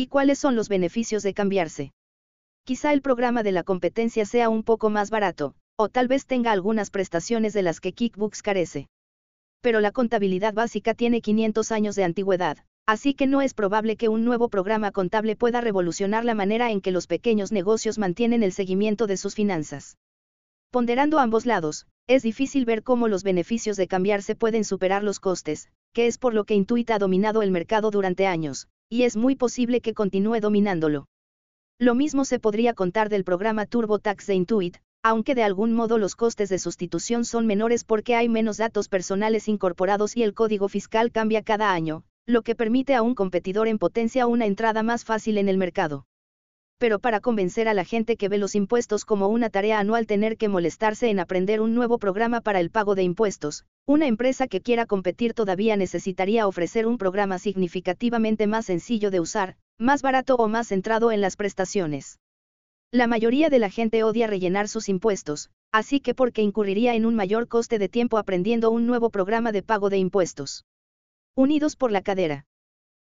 ¿Y cuáles son los beneficios de cambiarse? Quizá el programa de la competencia sea un poco más barato, o tal vez tenga algunas prestaciones de las que Kickbooks carece. Pero la contabilidad básica tiene 500 años de antigüedad, así que no es probable que un nuevo programa contable pueda revolucionar la manera en que los pequeños negocios mantienen el seguimiento de sus finanzas. Ponderando ambos lados, es difícil ver cómo los beneficios de cambiarse pueden superar los costes, que es por lo que Intuit ha dominado el mercado durante años, y es muy posible que continúe dominándolo. Lo mismo se podría contar del programa TurboTax de Intuit, aunque de algún modo los costes de sustitución son menores porque hay menos datos personales incorporados y el código fiscal cambia cada año, lo que permite a un competidor en potencia una entrada más fácil en el mercado. Pero para convencer a la gente que ve los impuestos como una tarea anual tener que molestarse en aprender un nuevo programa para el pago de impuestos, una empresa que quiera competir todavía necesitaría ofrecer un programa significativamente más sencillo de usar, más barato o más centrado en las prestaciones. La mayoría de la gente odia rellenar sus impuestos, así que porque incurriría en un mayor coste de tiempo aprendiendo un nuevo programa de pago de impuestos. Unidos por la cadera.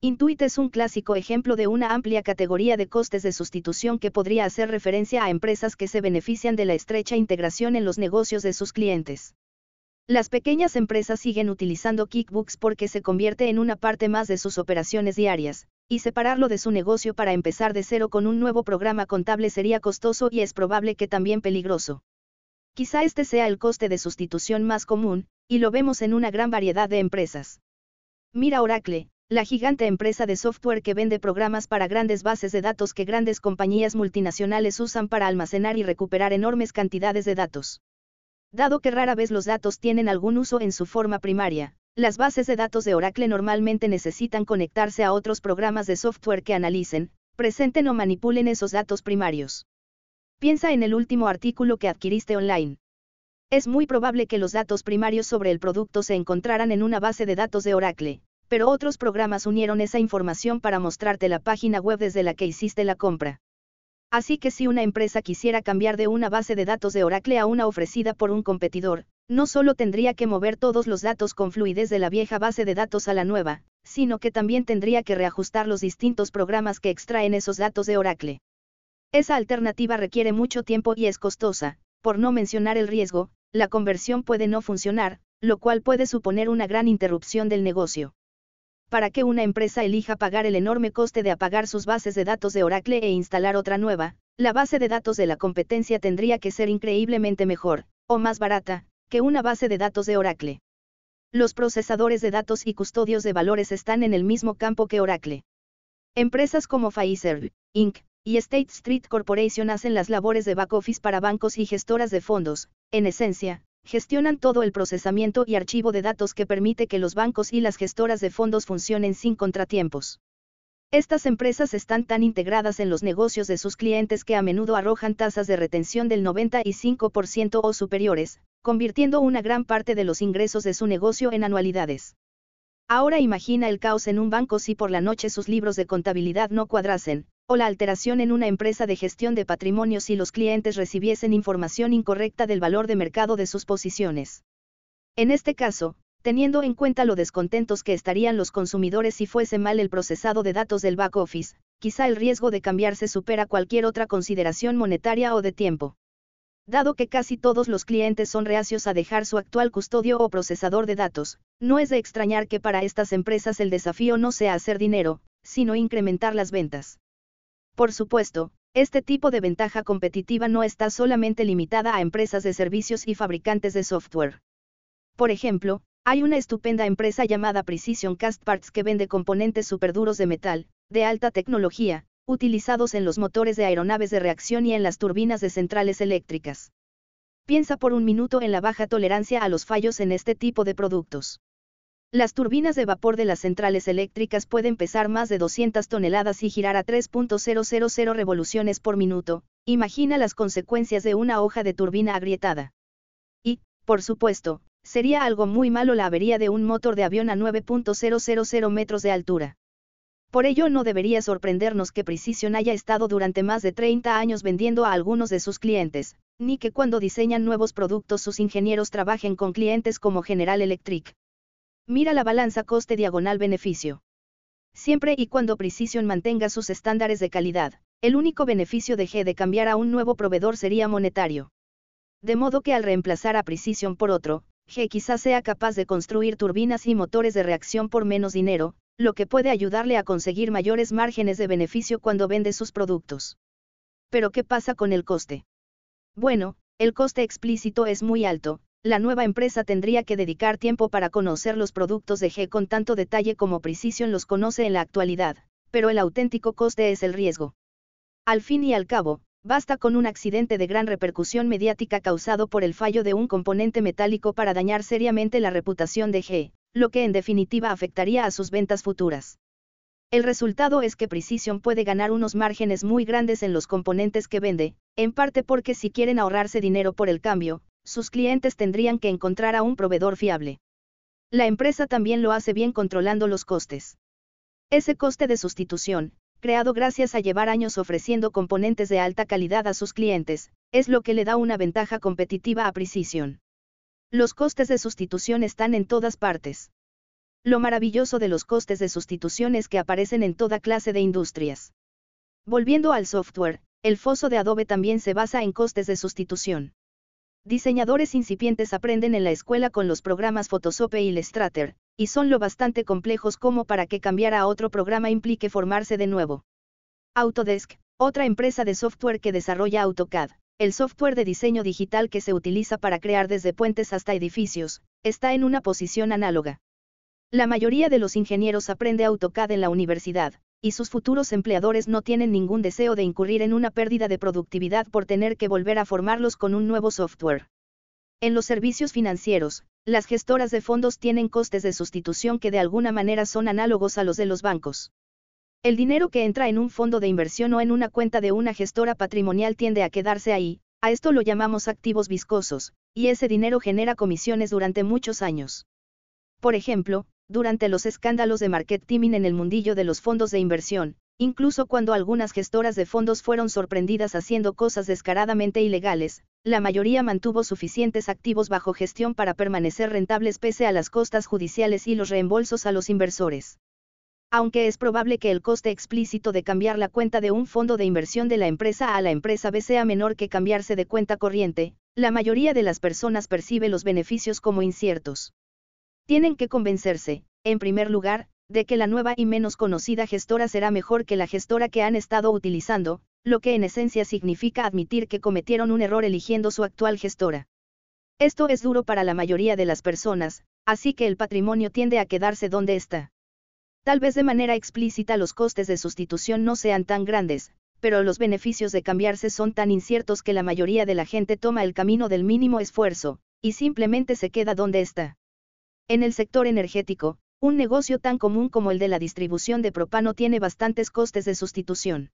Intuit es un clásico ejemplo de una amplia categoría de costes de sustitución que podría hacer referencia a empresas que se benefician de la estrecha integración en los negocios de sus clientes. Las pequeñas empresas siguen utilizando Kickbooks porque se convierte en una parte más de sus operaciones diarias, y separarlo de su negocio para empezar de cero con un nuevo programa contable sería costoso y es probable que también peligroso. Quizá este sea el coste de sustitución más común, y lo vemos en una gran variedad de empresas. Mira Oracle, la gigante empresa de software que vende programas para grandes bases de datos que grandes compañías multinacionales usan para almacenar y recuperar enormes cantidades de datos. Dado que rara vez los datos tienen algún uso en su forma primaria, las bases de datos de Oracle normalmente necesitan conectarse a otros programas de software que analicen, presenten o manipulen esos datos primarios. Piensa en el último artículo que adquiriste online. Es muy probable que los datos primarios sobre el producto se encontraran en una base de datos de Oracle, pero otros programas unieron esa información para mostrarte la página web desde la que hiciste la compra. Así que si una empresa quisiera cambiar de una base de datos de Oracle a una ofrecida por un competidor, no solo tendría que mover todos los datos con fluidez de la vieja base de datos a la nueva, sino que también tendría que reajustar los distintos programas que extraen esos datos de Oracle. Esa alternativa requiere mucho tiempo y es costosa, por no mencionar el riesgo, la conversión puede no funcionar, lo cual puede suponer una gran interrupción del negocio. Para que una empresa elija pagar el enorme coste de apagar sus bases de datos de Oracle e instalar otra nueva, la base de datos de la competencia tendría que ser increíblemente mejor, o más barata, que una base de datos de Oracle. Los procesadores de datos y custodios de valores están en el mismo campo que Oracle. Empresas como Pfizer, Inc., y State Street Corporation hacen las labores de back office para bancos y gestoras de fondos, en esencia, gestionan todo el procesamiento y archivo de datos que permite que los bancos y las gestoras de fondos funcionen sin contratiempos. Estas empresas están tan integradas en los negocios de sus clientes que a menudo arrojan tasas de retención del 95% o superiores, convirtiendo una gran parte de los ingresos de su negocio en anualidades. Ahora imagina el caos en un banco si por la noche sus libros de contabilidad no cuadrasen, o la alteración en una empresa de gestión de patrimonio si los clientes recibiesen información incorrecta del valor de mercado de sus posiciones. En este caso, teniendo en cuenta lo descontentos que estarían los consumidores si fuese mal el procesado de datos del back office, quizá el riesgo de cambiarse supera cualquier otra consideración monetaria o de tiempo. Dado que casi todos los clientes son reacios a dejar su actual custodio o procesador de datos, no es de extrañar que para estas empresas el desafío no sea hacer dinero, sino incrementar las ventas. Por supuesto, este tipo de ventaja competitiva no está solamente limitada a empresas de servicios y fabricantes de software. Por ejemplo, hay una estupenda empresa llamada Precision Cast Parts que vende componentes superduros de metal, de alta tecnología, utilizados en los motores de aeronaves de reacción y en las turbinas de centrales eléctricas. Piensa por un minuto en la baja tolerancia a los fallos en este tipo de productos. Las turbinas de vapor de las centrales eléctricas pueden pesar más de 200 toneladas y girar a 3.000 revoluciones por minuto. Imagina las consecuencias de una hoja de turbina agrietada. Y, por supuesto, sería algo muy malo la avería de un motor de avión a 9.000 metros de altura. Por ello no debería sorprendernos que Precision haya estado durante más de 30 años vendiendo a algunos de sus clientes, ni que cuando diseñan nuevos productos sus ingenieros trabajen con clientes como General Electric. Mira la balanza coste diagonal beneficio. siempre y cuando Precision mantenga sus estándares de calidad. El único beneficio de G de cambiar a un nuevo proveedor sería monetario. De modo que al reemplazar a Precision por otro, G quizás sea capaz de construir turbinas y motores de reacción por menos dinero, lo que puede ayudarle a conseguir mayores márgenes de beneficio cuando vende sus productos. Pero ¿qué pasa con el coste? Bueno, el coste explícito es muy alto, la nueva empresa tendría que dedicar tiempo para conocer los productos de G con tanto detalle como Precision los conoce en la actualidad, pero el auténtico coste es el riesgo. Al fin y al cabo, basta con un accidente de gran repercusión mediática causado por el fallo de un componente metálico para dañar seriamente la reputación de G, lo que en definitiva afectaría a sus ventas futuras. El resultado es que Precision puede ganar unos márgenes muy grandes en los componentes que vende, en parte porque si quieren ahorrarse dinero por el cambio, sus clientes tendrían que encontrar a un proveedor fiable. La empresa también lo hace bien controlando los costes. Ese coste de sustitución, creado gracias a llevar años ofreciendo componentes de alta calidad a sus clientes, es lo que le da una ventaja competitiva a Precision. Los costes de sustitución están en todas partes. Lo maravilloso de los costes de sustitución es que aparecen en toda clase de industrias. Volviendo al software, el foso de Adobe también se basa en costes de sustitución. Diseñadores incipientes aprenden en la escuela con los programas Photoshop e Illustrator, y son lo bastante complejos como para que cambiar a otro programa implique formarse de nuevo. Autodesk, otra empresa de software que desarrolla AutoCAD, el software de diseño digital que se utiliza para crear desde puentes hasta edificios, está en una posición análoga. La mayoría de los ingenieros aprende AutoCAD en la universidad, y sus futuros empleadores no tienen ningún deseo de incurrir en una pérdida de productividad por tener que volver a formarlos con un nuevo software. En los servicios financieros, las gestoras de fondos tienen costes de sustitución que de alguna manera son análogos a los de los bancos. El dinero que entra en un fondo de inversión o en una cuenta de una gestora patrimonial tiende a quedarse ahí, a esto lo llamamos activos viscosos, y ese dinero genera comisiones durante muchos años. Por ejemplo, durante los escándalos de marketing en el mundillo de los fondos de inversión, incluso cuando algunas gestoras de fondos fueron sorprendidas haciendo cosas descaradamente ilegales, la mayoría mantuvo suficientes activos bajo gestión para permanecer rentables pese a las costas judiciales y los reembolsos a los inversores. Aunque es probable que el coste explícito de cambiar la cuenta de un fondo de inversión de la empresa a la empresa B sea menor que cambiarse de cuenta corriente, la mayoría de las personas percibe los beneficios como inciertos. Tienen que convencerse, en primer lugar, de que la nueva y menos conocida gestora será mejor que la gestora que han estado utilizando, lo que en esencia significa admitir que cometieron un error eligiendo su actual gestora. Esto es duro para la mayoría de las personas, así que el patrimonio tiende a quedarse donde está. Tal vez de manera explícita los costes de sustitución no sean tan grandes, pero los beneficios de cambiarse son tan inciertos que la mayoría de la gente toma el camino del mínimo esfuerzo, y simplemente se queda donde está. En el sector energético, un negocio tan común como el de la distribución de propano tiene bastantes costes de sustitución.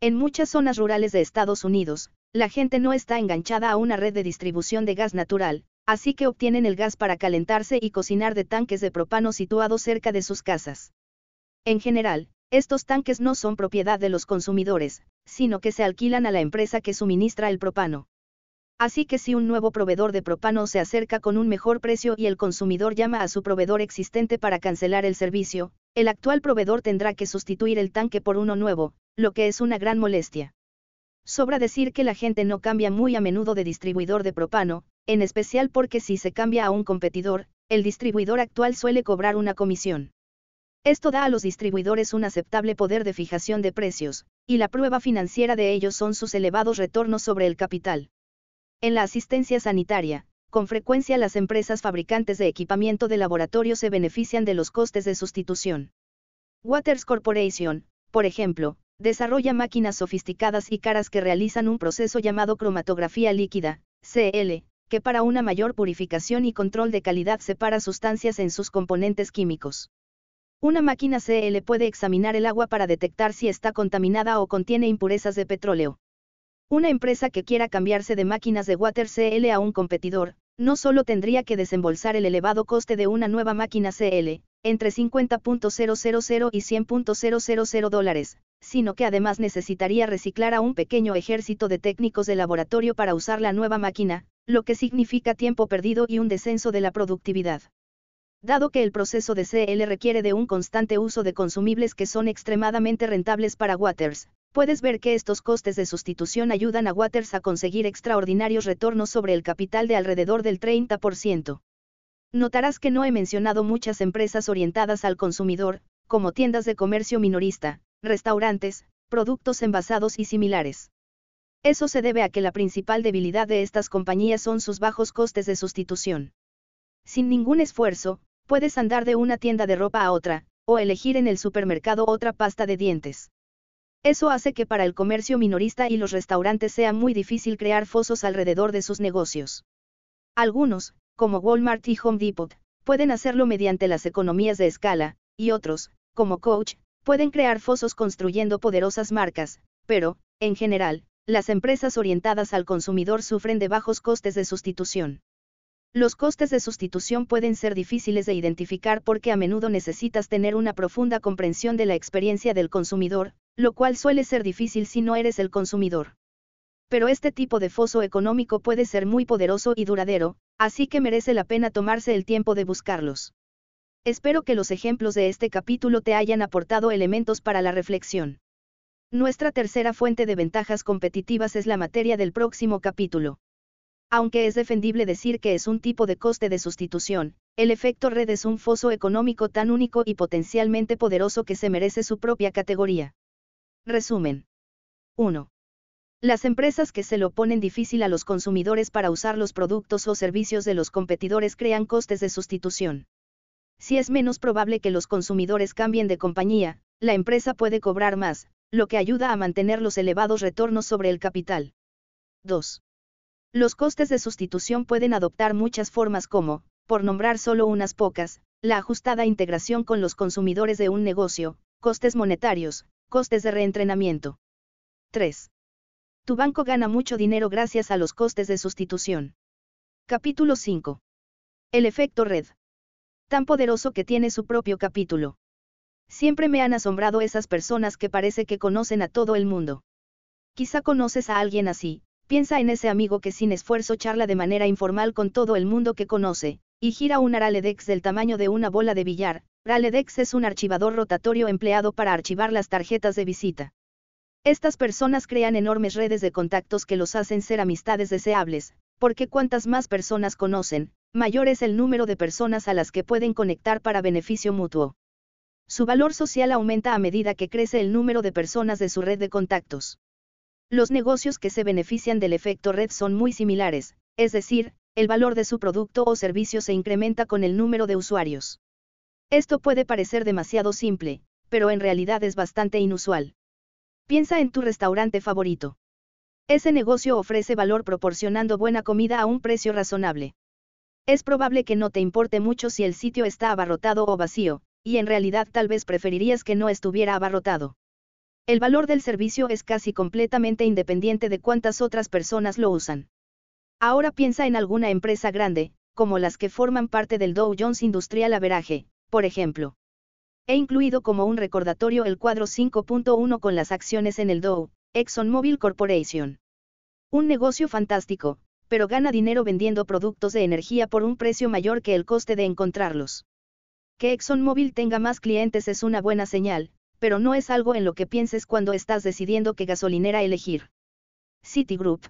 En muchas zonas rurales de Estados Unidos, la gente no está enganchada a una red de distribución de gas natural, así que obtienen el gas para calentarse y cocinar de tanques de propano situados cerca de sus casas. En general, estos tanques no son propiedad de los consumidores, sino que se alquilan a la empresa que suministra el propano. Así que si un nuevo proveedor de propano se acerca con un mejor precio y el consumidor llama a su proveedor existente para cancelar el servicio, el actual proveedor tendrá que sustituir el tanque por uno nuevo, lo que es una gran molestia. Sobra decir que la gente no cambia muy a menudo de distribuidor de propano, en especial porque si se cambia a un competidor, el distribuidor actual suele cobrar una comisión. Esto da a los distribuidores un aceptable poder de fijación de precios, y la prueba financiera de ellos son sus elevados retornos sobre el capital. En la asistencia sanitaria, con frecuencia las empresas fabricantes de equipamiento de laboratorio se benefician de los costes de sustitución. Waters Corporation, por ejemplo, desarrolla máquinas sofisticadas y caras que realizan un proceso llamado cromatografía líquida, CL, que para una mayor purificación y control de calidad separa sustancias en sus componentes químicos. Una máquina CL puede examinar el agua para detectar si está contaminada o contiene impurezas de petróleo. Una empresa que quiera cambiarse de máquinas de Water CL a un competidor, no solo tendría que desembolsar el elevado coste de una nueva máquina CL, entre 50.000 y 100.000 dólares, sino que además necesitaría reciclar a un pequeño ejército de técnicos de laboratorio para usar la nueva máquina, lo que significa tiempo perdido y un descenso de la productividad. Dado que el proceso de CL requiere de un constante uso de consumibles que son extremadamente rentables para Waters, puedes ver que estos costes de sustitución ayudan a Waters a conseguir extraordinarios retornos sobre el capital de alrededor del 30%. Notarás que no he mencionado muchas empresas orientadas al consumidor, como tiendas de comercio minorista, restaurantes, productos envasados y similares. Eso se debe a que la principal debilidad de estas compañías son sus bajos costes de sustitución. Sin ningún esfuerzo, puedes andar de una tienda de ropa a otra, o elegir en el supermercado otra pasta de dientes. Eso hace que para el comercio minorista y los restaurantes sea muy difícil crear fosos alrededor de sus negocios. Algunos, como Walmart y Home Depot, pueden hacerlo mediante las economías de escala, y otros, como Coach, pueden crear fosos construyendo poderosas marcas, pero, en general, las empresas orientadas al consumidor sufren de bajos costes de sustitución. Los costes de sustitución pueden ser difíciles de identificar porque a menudo necesitas tener una profunda comprensión de la experiencia del consumidor, lo cual suele ser difícil si no eres el consumidor. Pero este tipo de foso económico puede ser muy poderoso y duradero, así que merece la pena tomarse el tiempo de buscarlos. Espero que los ejemplos de este capítulo te hayan aportado elementos para la reflexión. Nuestra tercera fuente de ventajas competitivas es la materia del próximo capítulo. Aunque es defendible decir que es un tipo de coste de sustitución, el efecto red es un foso económico tan único y potencialmente poderoso que se merece su propia categoría. Resumen. 1. Las empresas que se lo ponen difícil a los consumidores para usar los productos o servicios de los competidores crean costes de sustitución. Si es menos probable que los consumidores cambien de compañía, la empresa puede cobrar más, lo que ayuda a mantener los elevados retornos sobre el capital. 2. Los costes de sustitución pueden adoptar muchas formas como, por nombrar solo unas pocas, la ajustada integración con los consumidores de un negocio, costes monetarios, costes de reentrenamiento. 3. Tu banco gana mucho dinero gracias a los costes de sustitución. Capítulo 5. El efecto red. Tan poderoso que tiene su propio capítulo. Siempre me han asombrado esas personas que parece que conocen a todo el mundo. Quizá conoces a alguien así, Piensa en ese amigo que sin esfuerzo charla de manera informal con todo el mundo que conoce, y gira un Raledex del tamaño de una bola de billar. Raledex es un archivador rotatorio empleado para archivar las tarjetas de visita. Estas personas crean enormes redes de contactos que los hacen ser amistades deseables, porque cuantas más personas conocen, mayor es el número de personas a las que pueden conectar para beneficio mutuo. Su valor social aumenta a medida que crece el número de personas de su red de contactos. Los negocios que se benefician del efecto red son muy similares, es decir, el valor de su producto o servicio se incrementa con el número de usuarios. Esto puede parecer demasiado simple, pero en realidad es bastante inusual. Piensa en tu restaurante favorito. Ese negocio ofrece valor proporcionando buena comida a un precio razonable. Es probable que no te importe mucho si el sitio está abarrotado o vacío, y en realidad tal vez preferirías que no estuviera abarrotado. El valor del servicio es casi completamente independiente de cuántas otras personas lo usan. Ahora piensa en alguna empresa grande, como las que forman parte del Dow Jones Industrial Average, por ejemplo. He incluido como un recordatorio el cuadro 5.1 con las acciones en el Dow, ExxonMobil Corporation. Un negocio fantástico, pero gana dinero vendiendo productos de energía por un precio mayor que el coste de encontrarlos. Que ExxonMobil tenga más clientes es una buena señal, pero no es algo en lo que pienses cuando estás decidiendo qué gasolinera elegir. Citigroup.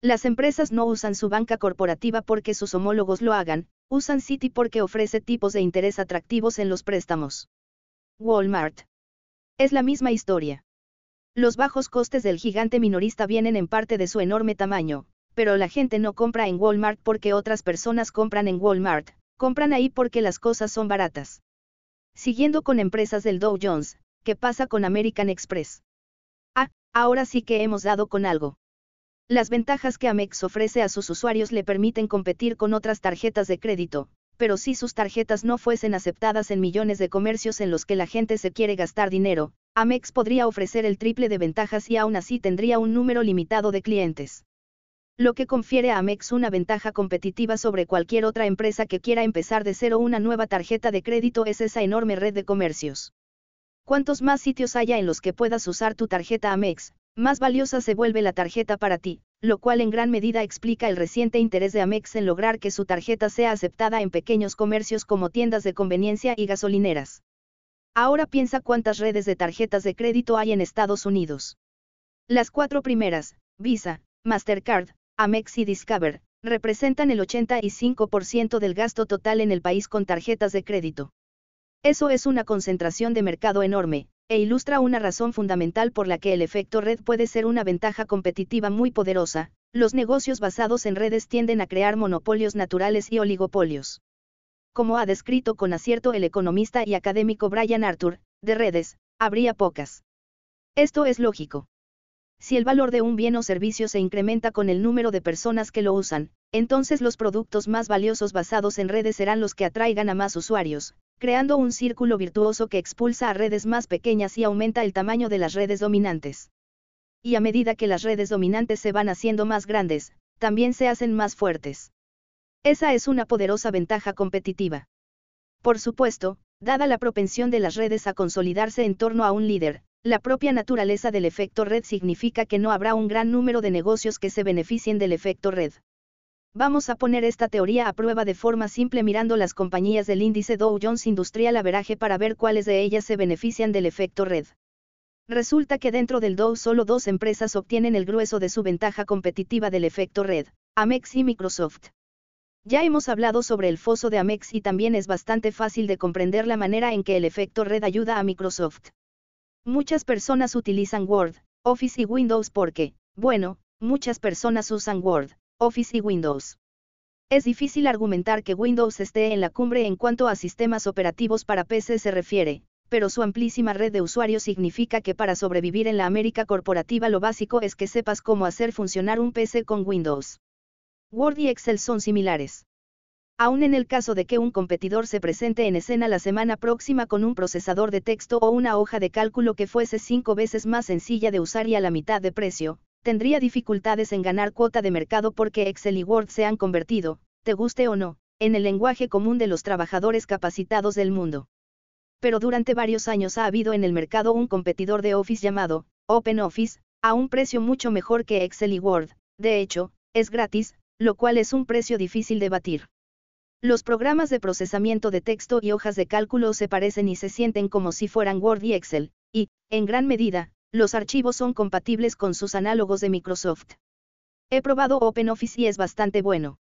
Las empresas no usan su banca corporativa porque sus homólogos lo hagan, usan Citi porque ofrece tipos de interés atractivos en los préstamos. Walmart. Es la misma historia. Los bajos costes del gigante minorista vienen en parte de su enorme tamaño, pero la gente no compra en Walmart porque otras personas compran en Walmart, compran ahí porque las cosas son baratas. Siguiendo con empresas del Dow Jones, ¿qué pasa con American Express? Ah, ahora sí que hemos dado con algo. Las ventajas que Amex ofrece a sus usuarios le permiten competir con otras tarjetas de crédito, pero si sus tarjetas no fuesen aceptadas en millones de comercios en los que la gente se quiere gastar dinero, Amex podría ofrecer el triple de ventajas y aún así tendría un número limitado de clientes. Lo que confiere a Amex una ventaja competitiva sobre cualquier otra empresa que quiera empezar de cero una nueva tarjeta de crédito es esa enorme red de comercios. Cuantos más sitios haya en los que puedas usar tu tarjeta Amex, más valiosa se vuelve la tarjeta para ti, lo cual en gran medida explica el reciente interés de Amex en lograr que su tarjeta sea aceptada en pequeños comercios como tiendas de conveniencia y gasolineras. Ahora piensa cuántas redes de tarjetas de crédito hay en Estados Unidos. Las cuatro primeras, Visa, Mastercard, Amex y Discover, representan el 85% del gasto total en el país con tarjetas de crédito. Eso es una concentración de mercado enorme, e ilustra una razón fundamental por la que el efecto red puede ser una ventaja competitiva muy poderosa. Los negocios basados en redes tienden a crear monopolios naturales y oligopolios. Como ha descrito con acierto el economista y académico Brian Arthur, de redes, habría pocas. Esto es lógico. Si el valor de un bien o servicio se incrementa con el número de personas que lo usan, entonces los productos más valiosos basados en redes serán los que atraigan a más usuarios, creando un círculo virtuoso que expulsa a redes más pequeñas y aumenta el tamaño de las redes dominantes. Y a medida que las redes dominantes se van haciendo más grandes, también se hacen más fuertes. Esa es una poderosa ventaja competitiva. Por supuesto, dada la propensión de las redes a consolidarse en torno a un líder, la propia naturaleza del efecto red significa que no habrá un gran número de negocios que se beneficien del efecto red. Vamos a poner esta teoría a prueba de forma simple mirando las compañías del índice Dow Jones Industrial Averaje para ver cuáles de ellas se benefician del efecto red. Resulta que dentro del Dow solo dos empresas obtienen el grueso de su ventaja competitiva del efecto red, Amex y Microsoft. Ya hemos hablado sobre el foso de Amex y también es bastante fácil de comprender la manera en que el efecto red ayuda a Microsoft. Muchas personas utilizan Word, Office y Windows porque, bueno, muchas personas usan Word, Office y Windows. Es difícil argumentar que Windows esté en la cumbre en cuanto a sistemas operativos para PC se refiere, pero su amplísima red de usuarios significa que para sobrevivir en la América corporativa lo básico es que sepas cómo hacer funcionar un PC con Windows. Word y Excel son similares. Aún en el caso de que un competidor se presente en escena la semana próxima con un procesador de texto o una hoja de cálculo que fuese cinco veces más sencilla de usar y a la mitad de precio, tendría dificultades en ganar cuota de mercado porque Excel y Word se han convertido, te guste o no, en el lenguaje común de los trabajadores capacitados del mundo. Pero durante varios años ha habido en el mercado un competidor de Office llamado OpenOffice, a un precio mucho mejor que Excel y Word, de hecho, es gratis, lo cual es un precio difícil de batir. Los programas de procesamiento de texto y hojas de cálculo se parecen y se sienten como si fueran Word y Excel, y, en gran medida, los archivos son compatibles con sus análogos de Microsoft. He probado OpenOffice y es bastante bueno.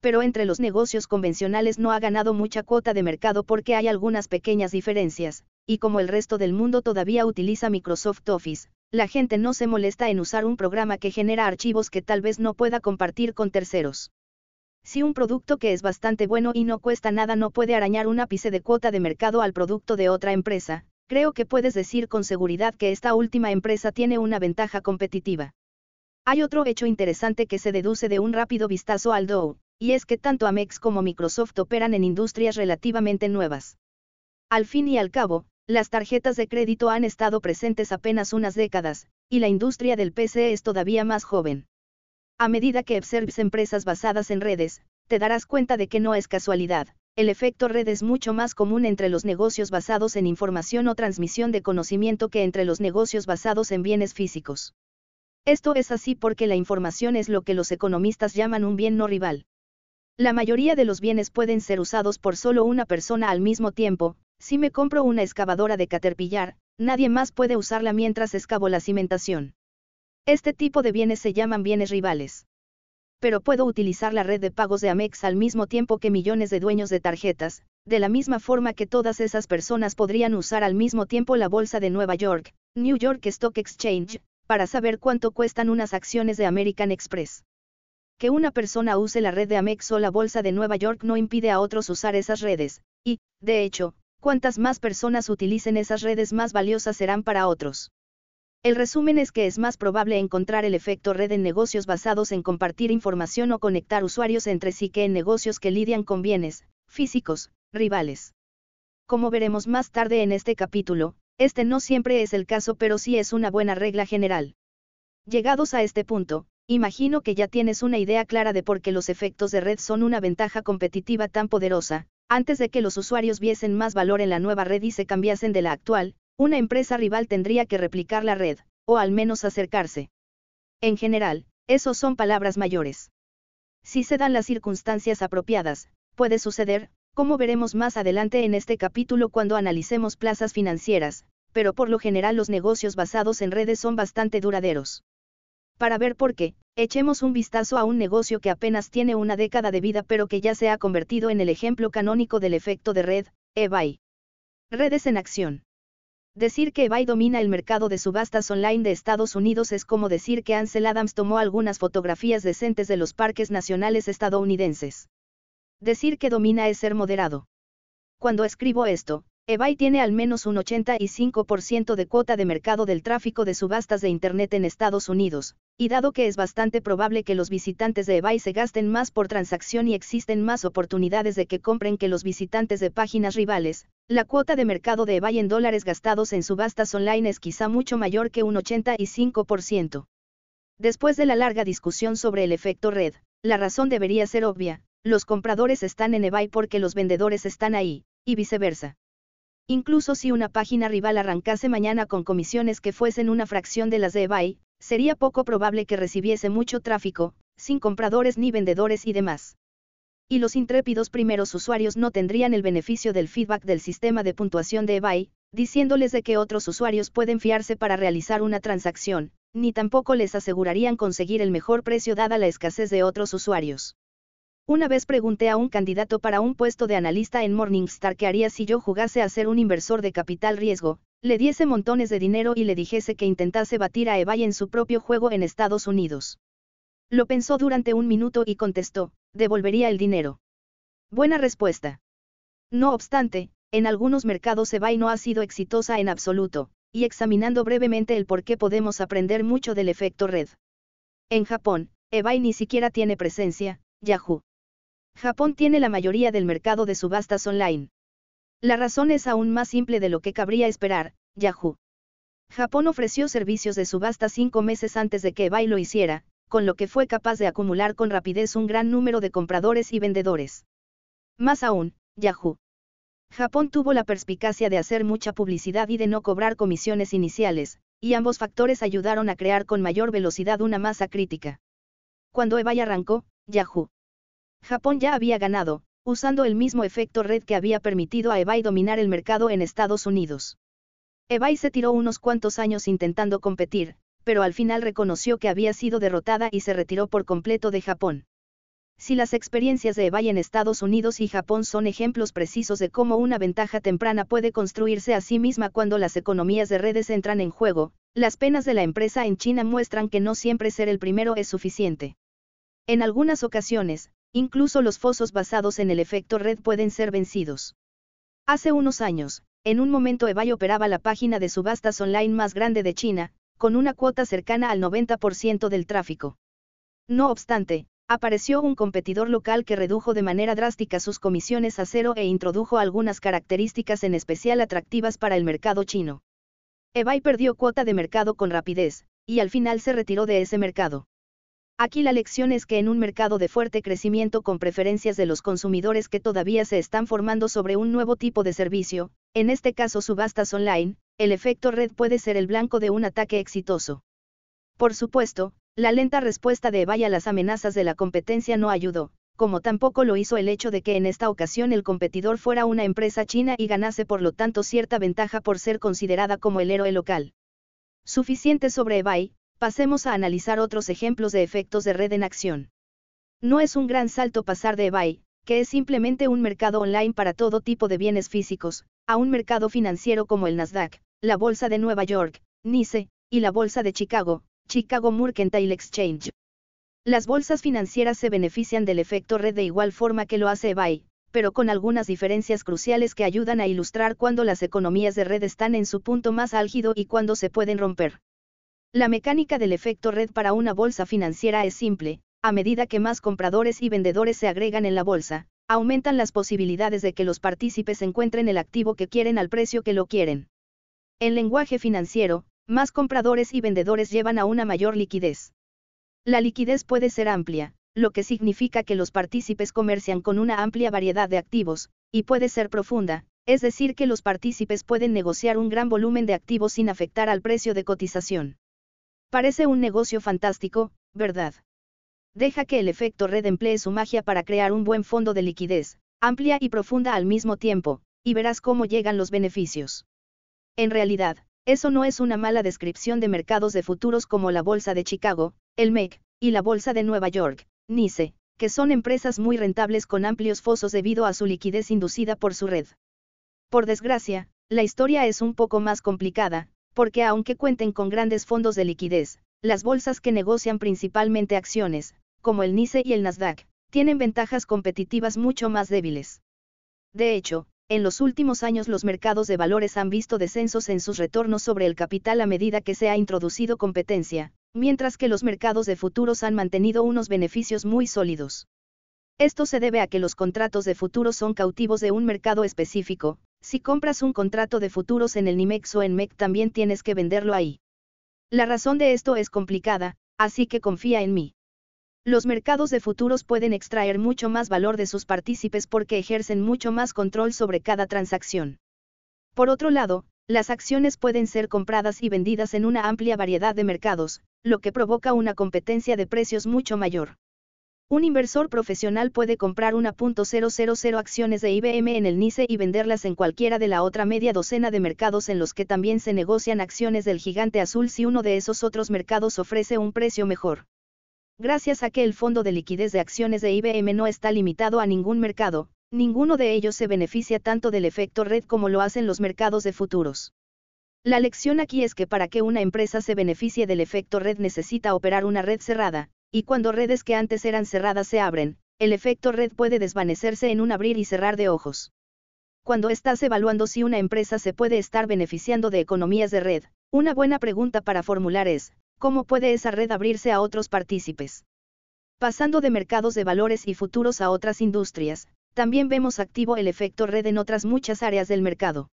Pero entre los negocios convencionales no ha ganado mucha cuota de mercado porque hay algunas pequeñas diferencias, y como el resto del mundo todavía utiliza Microsoft Office, la gente no se molesta en usar un programa que genera archivos que tal vez no pueda compartir con terceros. Si un producto que es bastante bueno y no cuesta nada no puede arañar un ápice de cuota de mercado al producto de otra empresa, creo que puedes decir con seguridad que esta última empresa tiene una ventaja competitiva. Hay otro hecho interesante que se deduce de un rápido vistazo al Dow, y es que tanto Amex como Microsoft operan en industrias relativamente nuevas. Al fin y al cabo, las tarjetas de crédito han estado presentes apenas unas décadas, y la industria del PC es todavía más joven. A medida que observes empresas basadas en redes, te darás cuenta de que no es casualidad, el efecto red es mucho más común entre los negocios basados en información o transmisión de conocimiento que entre los negocios basados en bienes físicos. Esto es así porque la información es lo que los economistas llaman un bien no rival. La mayoría de los bienes pueden ser usados por solo una persona al mismo tiempo, si me compro una excavadora de Caterpillar, nadie más puede usarla mientras excavo la cimentación. Este tipo de bienes se llaman bienes rivales pero puedo utilizar la red de pagos de Amex al mismo tiempo que millones de dueños de tarjetas, de la misma forma que todas esas personas podrían usar al mismo tiempo la bolsa de Nueva York, New York Stock Exchange, para saber cuánto cuestan unas acciones de American Express. Que una persona use la red de Amex o la bolsa de Nueva York no impide a otros usar esas redes, y, de hecho, cuantas más personas utilicen esas redes más valiosas serán para otros. El resumen es que es más probable encontrar el efecto red en negocios basados en compartir información o conectar usuarios entre sí que en negocios que lidian con bienes, físicos, rivales. Como veremos más tarde en este capítulo, este no siempre es el caso pero sí es una buena regla general. Llegados a este punto, imagino que ya tienes una idea clara de por qué los efectos de red son una ventaja competitiva tan poderosa, antes de que los usuarios viesen más valor en la nueva red y se cambiasen de la actual, una empresa rival tendría que replicar la red, o al menos acercarse. En general, Esos son palabras mayores. Si se dan las circunstancias apropiadas, puede suceder, como veremos más adelante en este capítulo cuando analicemos plazas financieras, pero por lo general los negocios basados en redes son bastante duraderos. Para ver por qué, echemos un vistazo a un negocio que apenas tiene una década de vida pero que ya se ha convertido en el ejemplo canónico del efecto de red, eBay. Redes en acción. Decir que eBay domina el mercado de subastas online de Estados Unidos es como decir que Ansel Adams tomó algunas fotografías decentes de los parques nacionales estadounidenses. Decir que domina es ser moderado. Cuando escribo esto, eBay tiene al menos un 85% de cuota de mercado del tráfico de subastas de Internet en Estados Unidos, y dado que es bastante probable que los visitantes de eBay se gasten más por transacción y existen más oportunidades de que compren que los visitantes de páginas rivales, la cuota de mercado de eBay en dólares gastados en subastas online es quizá mucho mayor que un 85%. Después de la larga discusión sobre el efecto red, la razón debería ser obvia, los compradores están en eBay porque los vendedores están ahí, y viceversa. Incluso si una página rival arrancase mañana con comisiones que fuesen una fracción de las de eBay, sería poco probable que recibiese mucho tráfico, sin compradores ni vendedores y demás. Y los intrépidos primeros usuarios no tendrían el beneficio del feedback del sistema de puntuación de eBay, diciéndoles de que otros usuarios pueden fiarse para realizar una transacción, ni tampoco les asegurarían conseguir el mejor precio dada la escasez de otros usuarios. Una vez pregunté a un candidato para un puesto de analista en Morningstar qué haría si yo jugase a ser un inversor de capital riesgo, le diese montones de dinero y le dijese que intentase batir a eBay en su propio juego en Estados Unidos. Lo pensó durante un minuto y contestó, devolvería el dinero. Buena respuesta. No obstante, en algunos mercados eBay no ha sido exitosa en absoluto, y examinando brevemente el por qué podemos aprender mucho del efecto red. En Japón, eBay ni siquiera tiene presencia, Yahoo. Japón tiene la mayoría del mercado de subastas online. La razón es aún más simple de lo que cabría esperar, Yahoo. Japón ofreció servicios de subasta cinco meses antes de que eBay lo hiciera, con lo que fue capaz de acumular con rapidez un gran número de compradores y vendedores. Más aún, Yahoo. Japón tuvo la perspicacia de hacer mucha publicidad y de no cobrar comisiones iniciales, y ambos factores ayudaron a crear con mayor velocidad una masa crítica. Cuando eBay arrancó, Yahoo Japón ya había ganado, usando el mismo efecto red que había permitido a eBay dominar el mercado en Estados Unidos. eBay se tiró unos cuantos años intentando competir, pero al final reconoció que había sido derrotada y se retiró por completo de Japón. Si las experiencias de eBay en Estados Unidos y Japón son ejemplos precisos de cómo una ventaja temprana puede construirse a sí misma cuando las economías de redes entran en juego, las penas de la empresa en China muestran que no siempre ser el primero es suficiente. En algunas ocasiones, Incluso los fosos basados en el efecto red pueden ser vencidos. Hace unos años, en un momento eBay operaba la página de subastas online más grande de China, con una cuota cercana al 90% del tráfico. No obstante, apareció un competidor local que redujo de manera drástica sus comisiones a cero e introdujo algunas características en especial atractivas para el mercado chino. eBay perdió cuota de mercado con rapidez, y al final se retiró de ese mercado. Aquí la lección es que en un mercado de fuerte crecimiento con preferencias de los consumidores que todavía se están formando sobre un nuevo tipo de servicio, en este caso subastas online, el efecto red puede ser el blanco de un ataque exitoso. Por supuesto, la lenta respuesta de eBay a las amenazas de la competencia no ayudó, como tampoco lo hizo el hecho de que en esta ocasión el competidor fuera una empresa china y ganase por lo tanto cierta ventaja por ser considerada como el héroe local. Suficiente sobre eBay, Pasemos a analizar otros ejemplos de efectos de red en acción. No es un gran salto pasar de eBay, que es simplemente un mercado online para todo tipo de bienes físicos, a un mercado financiero como el Nasdaq, la Bolsa de Nueva York, NICE, y la Bolsa de Chicago, Chicago Mercantile Exchange. Las bolsas financieras se benefician del efecto red de igual forma que lo hace eBay, pero con algunas diferencias cruciales que ayudan a ilustrar cuando las economías de red están en su punto más álgido y cuando se pueden romper. La mecánica del efecto red para una bolsa financiera es simple, a medida que más compradores y vendedores se agregan en la bolsa, aumentan las posibilidades de que los partícipes encuentren el activo que quieren al precio que lo quieren. En lenguaje financiero, más compradores y vendedores llevan a una mayor liquidez. La liquidez puede ser amplia, lo que significa que los partícipes comercian con una amplia variedad de activos, y puede ser profunda, es decir, que los partícipes pueden negociar un gran volumen de activos sin afectar al precio de cotización. Parece un negocio fantástico, ¿verdad? Deja que el efecto red emplee su magia para crear un buen fondo de liquidez, amplia y profunda al mismo tiempo, y verás cómo llegan los beneficios. En realidad, eso no es una mala descripción de mercados de futuros como la Bolsa de Chicago, el MEC, y la Bolsa de Nueva York, NICE, que son empresas muy rentables con amplios fosos debido a su liquidez inducida por su red. Por desgracia, la historia es un poco más complicada, porque aunque cuenten con grandes fondos de liquidez, las bolsas que negocian principalmente acciones, como el NICE y el Nasdaq, tienen ventajas competitivas mucho más débiles. De hecho, en los últimos años los mercados de valores han visto descensos en sus retornos sobre el capital a medida que se ha introducido competencia, mientras que los mercados de futuros han mantenido unos beneficios muy sólidos. Esto se debe a que los contratos de futuros son cautivos de un mercado específico, si compras un contrato de futuros en el NIMEX o en MEC también tienes que venderlo ahí. La razón de esto es complicada, así que confía en mí. Los mercados de futuros pueden extraer mucho más valor de sus partícipes porque ejercen mucho más control sobre cada transacción. Por otro lado, las acciones pueden ser compradas y vendidas en una amplia variedad de mercados, lo que provoca una competencia de precios mucho mayor. Un inversor profesional puede comprar una .000 acciones de IBM en el NICE y venderlas en cualquiera de la otra media docena de mercados en los que también se negocian acciones del gigante azul si uno de esos otros mercados ofrece un precio mejor. Gracias a que el fondo de liquidez de acciones de IBM no está limitado a ningún mercado, ninguno de ellos se beneficia tanto del efecto red como lo hacen los mercados de futuros. La lección aquí es que para que una empresa se beneficie del efecto red necesita operar una red cerrada, y cuando redes que antes eran cerradas se abren, el efecto red puede desvanecerse en un abrir y cerrar de ojos. Cuando estás evaluando si una empresa se puede estar beneficiando de economías de red, una buena pregunta para formular es, ¿cómo puede esa red abrirse a otros partícipes? Pasando de mercados de valores y futuros a otras industrias, también vemos activo el efecto red en otras muchas áreas del mercado.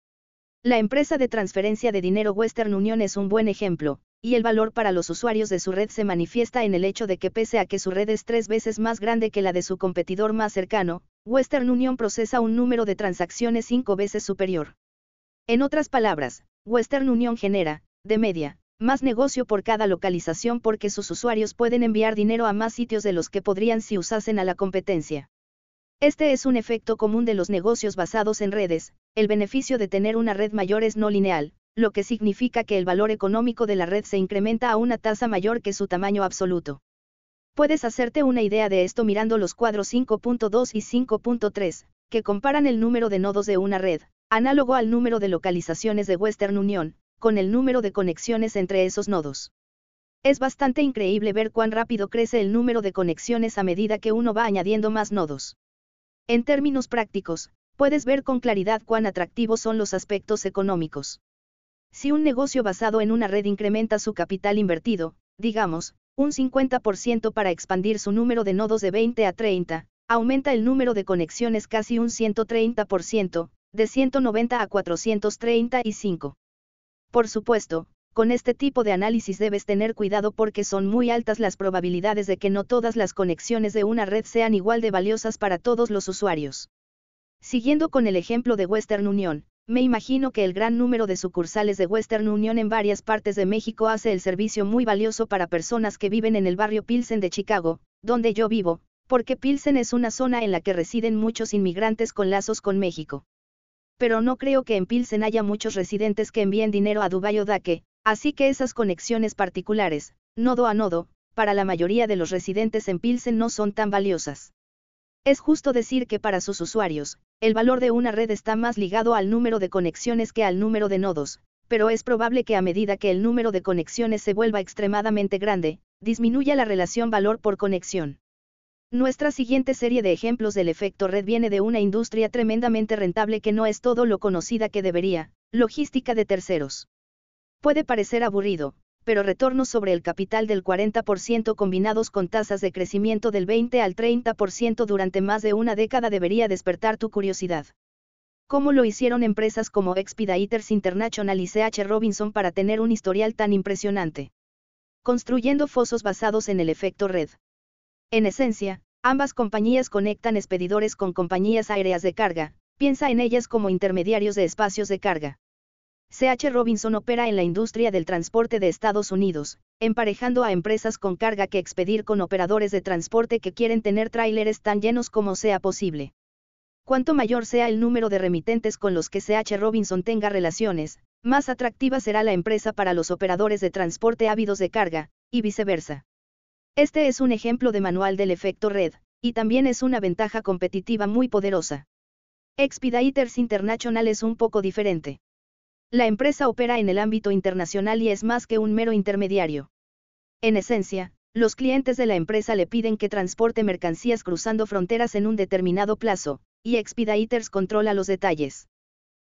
La empresa de transferencia de dinero Western Union es un buen ejemplo, y el valor para los usuarios de su red se manifiesta en el hecho de que pese a que su red es tres veces más grande que la de su competidor más cercano, Western Union procesa un número de transacciones cinco veces superior. En otras palabras, Western Union genera, de media, más negocio por cada localización porque sus usuarios pueden enviar dinero a más sitios de los que podrían si usasen a la competencia. Este es un efecto común de los negocios basados en redes, el beneficio de tener una red mayor es no lineal, lo que significa que el valor económico de la red se incrementa a una tasa mayor que su tamaño absoluto. Puedes hacerte una idea de esto mirando los cuadros 5.2 y 5.3, que comparan el número de nodos de una red, análogo al número de localizaciones de Western Union, con el número de conexiones entre esos nodos. Es bastante increíble ver cuán rápido crece el número de conexiones a medida que uno va añadiendo más nodos. En términos prácticos, puedes ver con claridad cuán atractivos son los aspectos económicos. Si un negocio basado en una red incrementa su capital invertido, digamos, un 50% para expandir su número de nodos de 20 a 30, aumenta el número de conexiones casi un 130%, de 190 a 435. Por supuesto, con este tipo de análisis debes tener cuidado porque son muy altas las probabilidades de que no todas las conexiones de una red sean igual de valiosas para todos los usuarios. Siguiendo con el ejemplo de Western Union, me imagino que el gran número de sucursales de Western Union en varias partes de México hace el servicio muy valioso para personas que viven en el barrio Pilsen de Chicago, donde yo vivo, porque Pilsen es una zona en la que residen muchos inmigrantes con lazos con México. Pero no creo que en Pilsen haya muchos residentes que envíen dinero a Dubái o Daque, Así que esas conexiones particulares, nodo a nodo, para la mayoría de los residentes en Pilsen no son tan valiosas. Es justo decir que para sus usuarios, el valor de una red está más ligado al número de conexiones que al número de nodos, pero es probable que a medida que el número de conexiones se vuelva extremadamente grande, disminuya la relación valor por conexión. Nuestra siguiente serie de ejemplos del efecto red viene de una industria tremendamente rentable que no es todo lo conocida que debería, logística de terceros. Puede parecer aburrido, pero retornos sobre el capital del 40% combinados con tasas de crecimiento del 20 al 30% durante más de una década debería despertar tu curiosidad. ¿Cómo lo hicieron empresas como Expeditors International y CH Robinson para tener un historial tan impresionante? Construyendo fosos basados en el efecto red. En esencia, ambas compañías conectan expedidores con compañías aéreas de carga, piensa en ellas como intermediarios de espacios de carga. CH Robinson opera en la industria del transporte de Estados Unidos, emparejando a empresas con carga que expedir con operadores de transporte que quieren tener tráileres tan llenos como sea posible. Cuanto mayor sea el número de remitentes con los que CH Robinson tenga relaciones, más atractiva será la empresa para los operadores de transporte ávidos de carga, y viceversa. Este es un ejemplo de manual del efecto red, y también es una ventaja competitiva muy poderosa. Expeditors International es un poco diferente. La empresa opera en el ámbito internacional y es más que un mero intermediario. En esencia, los clientes de la empresa le piden que transporte mercancías cruzando fronteras en un determinado plazo, y Expeditors controla los detalles.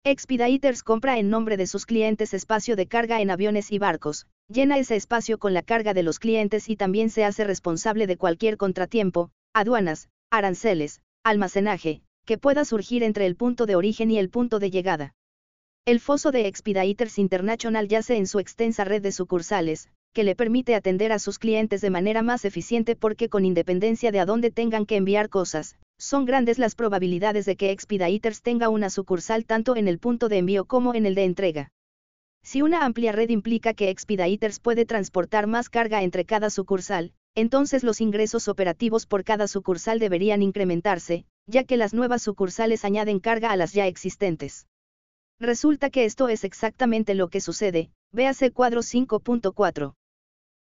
Expeditors compra en nombre de sus clientes espacio de carga en aviones y barcos, llena ese espacio con la carga de los clientes y también se hace responsable de cualquier contratiempo, aduanas, aranceles, almacenaje, que pueda surgir entre el punto de origen y el punto de llegada. El foso de Expeditors International yace en su extensa red de sucursales, que le permite atender a sus clientes de manera más eficiente porque con independencia de a dónde tengan que enviar cosas, son grandes las probabilidades de que Expeditors tenga una sucursal tanto en el punto de envío como en el de entrega. Si una amplia red implica que Expeditors puede transportar más carga entre cada sucursal, entonces los ingresos operativos por cada sucursal deberían incrementarse, ya que las nuevas sucursales añaden carga a las ya existentes. Resulta que esto es exactamente lo que sucede, véase cuadro 5.4.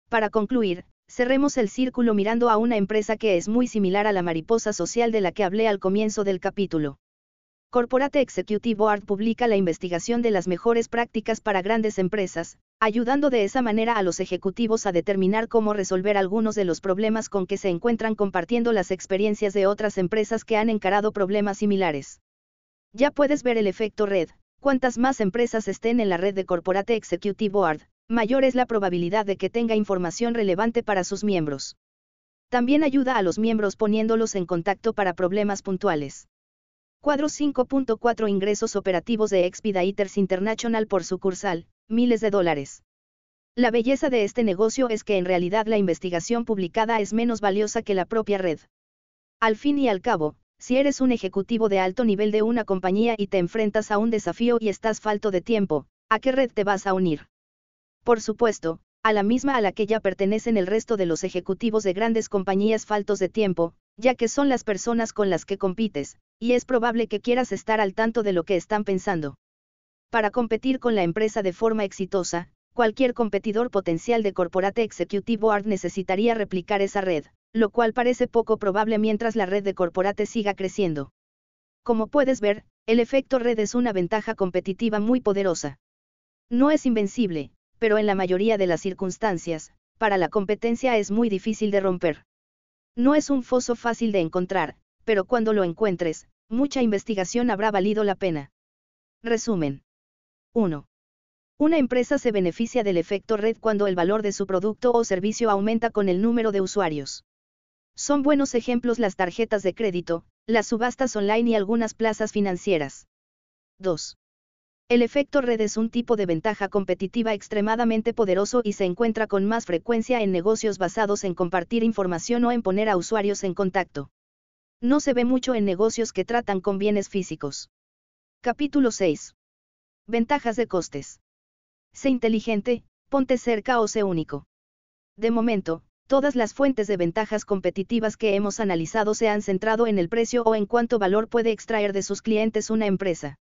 Para concluir, cerremos el círculo mirando a una empresa que es muy similar a la mariposa social de la que hablé al comienzo del capítulo. Corporate Executive Board publica la investigación de las mejores prácticas para grandes empresas, ayudando de esa manera a los ejecutivos a determinar cómo resolver algunos de los problemas con que se encuentran compartiendo las experiencias de otras empresas que han encarado problemas similares. Ya puedes ver el efecto red, Cuantas más empresas estén en la red de Corporate Executive Board, mayor es la probabilidad de que tenga información relevante para sus miembros. También ayuda a los miembros poniéndolos en contacto para problemas puntuales. Cuadro 5.4 Ingresos operativos de Expeditors International por sucursal, miles de dólares. La belleza de este negocio es que en realidad la investigación publicada es menos valiosa que la propia red. Al fin y al cabo, si eres un ejecutivo de alto nivel de una compañía y te enfrentas a un desafío y estás falto de tiempo, ¿a qué red te vas a unir? Por supuesto, a la misma a la que ya pertenecen el resto de los ejecutivos de grandes compañías faltos de tiempo, ya que son las personas con las que compites, y es probable que quieras estar al tanto de lo que están pensando. Para competir con la empresa de forma exitosa, cualquier competidor potencial de Corporate Executive Board necesitaría replicar esa red, lo cual parece poco probable mientras la red de corporate siga creciendo. Como puedes ver, el efecto red es una ventaja competitiva muy poderosa. No es invencible, pero en la mayoría de las circunstancias, para la competencia es muy difícil de romper. No es un foso fácil de encontrar, pero cuando lo encuentres, mucha investigación habrá valido la pena. Resumen. 1. Una empresa se beneficia del efecto red cuando el valor de su producto o servicio aumenta con el número de usuarios. Son buenos ejemplos las tarjetas de crédito, las subastas online y algunas plazas financieras. 2. El efecto red es un tipo de ventaja competitiva extremadamente poderoso y se encuentra con más frecuencia en negocios basados en compartir información o en poner a usuarios en contacto. No se ve mucho en negocios que tratan con bienes físicos. Capítulo 6. Ventajas de costes. Sé inteligente, ponte cerca o sé único. De momento, Todas las fuentes de ventajas competitivas que hemos analizado se han centrado en el precio o en cuánto valor puede extraer de sus clientes una empresa.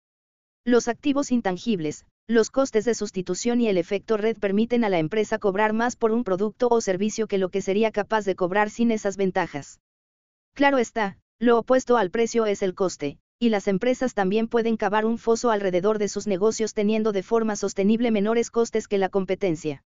Los activos intangibles, los costes de sustitución y el efecto red permiten a la empresa cobrar más por un producto o servicio que lo que sería capaz de cobrar sin esas ventajas. Claro está, lo opuesto al precio es el coste, y las empresas también pueden cavar un foso alrededor de sus negocios teniendo de forma sostenible menores costes que la competencia.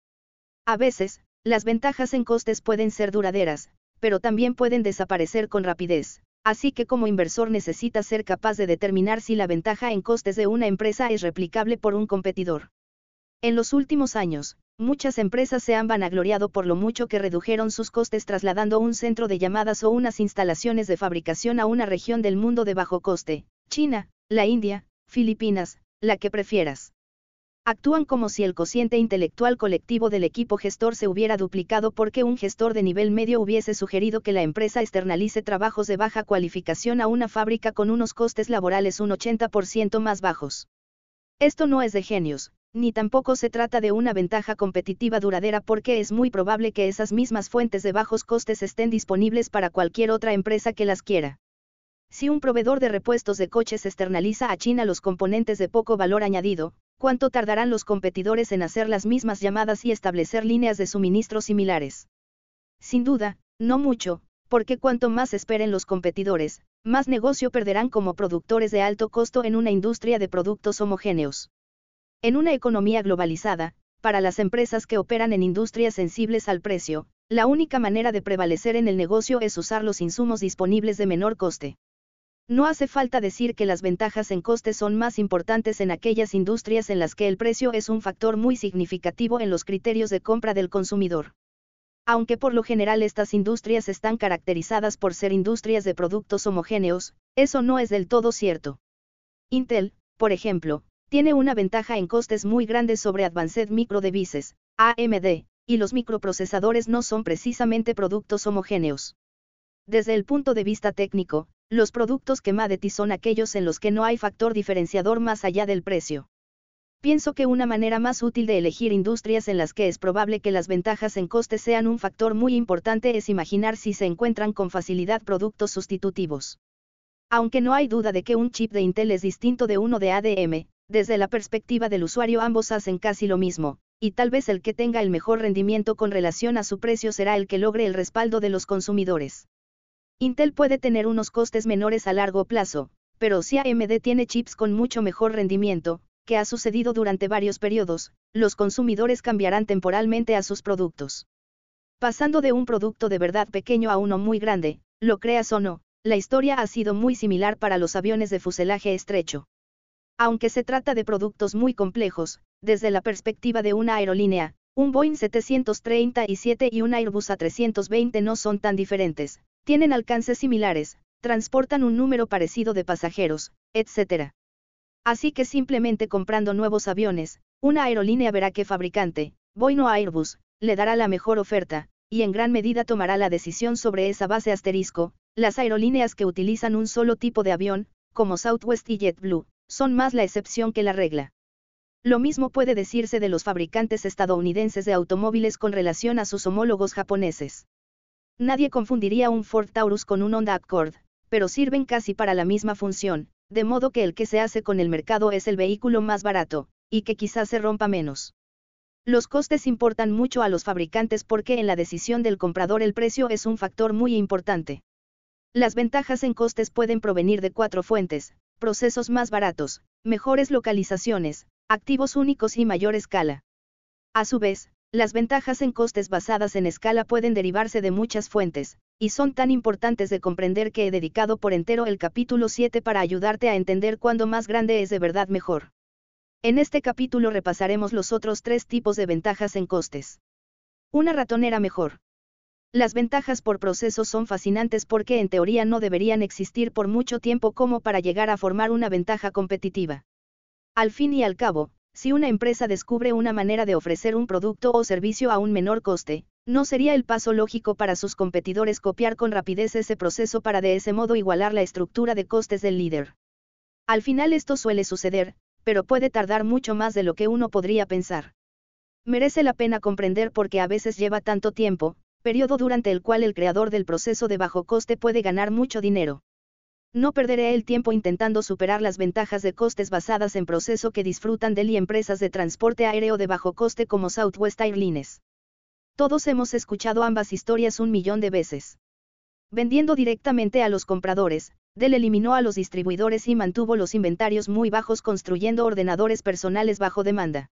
A veces, las ventajas en costes pueden ser duraderas, pero también pueden desaparecer con rapidez, así que como inversor necesita ser capaz de determinar si la ventaja en costes de una empresa es replicable por un competidor. En los últimos años, muchas empresas se han vanagloriado por lo mucho que redujeron sus costes trasladando un centro de llamadas o unas instalaciones de fabricación a una región del mundo de bajo coste, China, la India, Filipinas, la que prefieras. Actúan como si el cociente intelectual colectivo del equipo gestor se hubiera duplicado porque un gestor de nivel medio hubiese sugerido que la empresa externalice trabajos de baja cualificación a una fábrica con unos costes laborales un 80% más bajos. Esto no es de genios, ni tampoco se trata de una ventaja competitiva duradera porque es muy probable que esas mismas fuentes de bajos costes estén disponibles para cualquier otra empresa que las quiera. Si un proveedor de repuestos de coches externaliza a China los componentes de poco valor añadido, ¿cuánto tardarán los competidores en hacer las mismas llamadas y establecer líneas de suministro similares? Sin duda, no mucho, porque cuanto más esperen los competidores, más negocio perderán como productores de alto costo en una industria de productos homogéneos. En una economía globalizada, para las empresas que operan en industrias sensibles al precio, la única manera de prevalecer en el negocio es usar los insumos disponibles de menor coste. No hace falta decir que las ventajas en coste son más importantes en aquellas industrias en las que el precio es un factor muy significativo en los criterios de compra del consumidor. Aunque por lo general estas industrias están caracterizadas por ser industrias de productos homogéneos, eso no es del todo cierto. Intel, por ejemplo, tiene una ventaja en costes muy grande sobre Advanced Micro Devices, AMD, y los microprocesadores no son precisamente productos homogéneos. Desde el punto de vista técnico, los productos commodity son aquellos en los que no hay factor diferenciador más allá del precio. Pienso que una manera más útil de elegir industrias en las que es probable que las ventajas en costes sean un factor muy importante es imaginar si se encuentran con facilidad productos sustitutivos. Aunque no hay duda de que un chip de Intel es distinto de uno de ADM, desde la perspectiva del usuario ambos hacen casi lo mismo, y tal vez el que tenga el mejor rendimiento con relación a su precio será el que logre el respaldo de los consumidores. Intel puede tener unos costes menores a largo plazo, pero si AMD tiene chips con mucho mejor rendimiento, que ha sucedido durante varios periodos, los consumidores cambiarán temporalmente a sus productos. Pasando de un producto de verdad pequeño a uno muy grande, lo creas o no, la historia ha sido muy similar para los aviones de fuselaje estrecho. Aunque se trata de productos muy complejos, desde la perspectiva de una aerolínea, un Boeing 737 y un Airbus A320 no son tan diferentes, tienen alcances similares, transportan un número parecido de pasajeros, etc. Así que simplemente comprando nuevos aviones, una aerolínea verá qué fabricante, Boeing o Airbus, le dará la mejor oferta, y en gran medida tomará la decisión sobre esa base asterisco, las aerolíneas que utilizan un solo tipo de avión, como Southwest y JetBlue, son más la excepción que la regla. Lo mismo puede decirse de los fabricantes estadounidenses de automóviles con relación a sus homólogos japoneses. Nadie confundiría un Ford Taurus con un Honda Accord, pero sirven casi para la misma función, de modo que el que se hace con el mercado es el vehículo más barato, y que quizás se rompa menos. Los costes importan mucho a los fabricantes porque en la decisión del comprador el precio es un factor muy importante. Las ventajas en costes pueden provenir de cuatro fuentes, procesos más baratos, mejores localizaciones, activos únicos y mayor escala. A su vez, las ventajas en costes basadas en escala pueden derivarse de muchas fuentes, y son tan importantes de comprender que he dedicado por entero el capítulo 7 para ayudarte a entender cuándo más grande es de verdad mejor. En este capítulo repasaremos los otros tres tipos de ventajas en costes. Una ratonera mejor. Las ventajas por proceso son fascinantes porque en teoría no deberían existir por mucho tiempo como para llegar a formar una ventaja competitiva. Al fin y al cabo, si una empresa descubre una manera de ofrecer un producto o servicio a un menor coste, no sería el paso lógico para sus competidores copiar con rapidez ese proceso para de ese modo igualar la estructura de costes del líder. Al final esto suele suceder, pero puede tardar mucho más de lo que uno podría pensar. Merece la pena comprender por qué a veces lleva tanto tiempo, periodo durante el cual el creador del proceso de bajo coste puede ganar mucho dinero. No perderé el tiempo intentando superar las ventajas de costes basadas en proceso que disfrutan de él y empresas de transporte aéreo de bajo coste como Southwest Airlines. Todos hemos escuchado ambas historias un millón de veces. Vendiendo directamente a los compradores, Dell eliminó a los distribuidores y mantuvo los inventarios muy bajos construyendo ordenadores personales bajo demanda.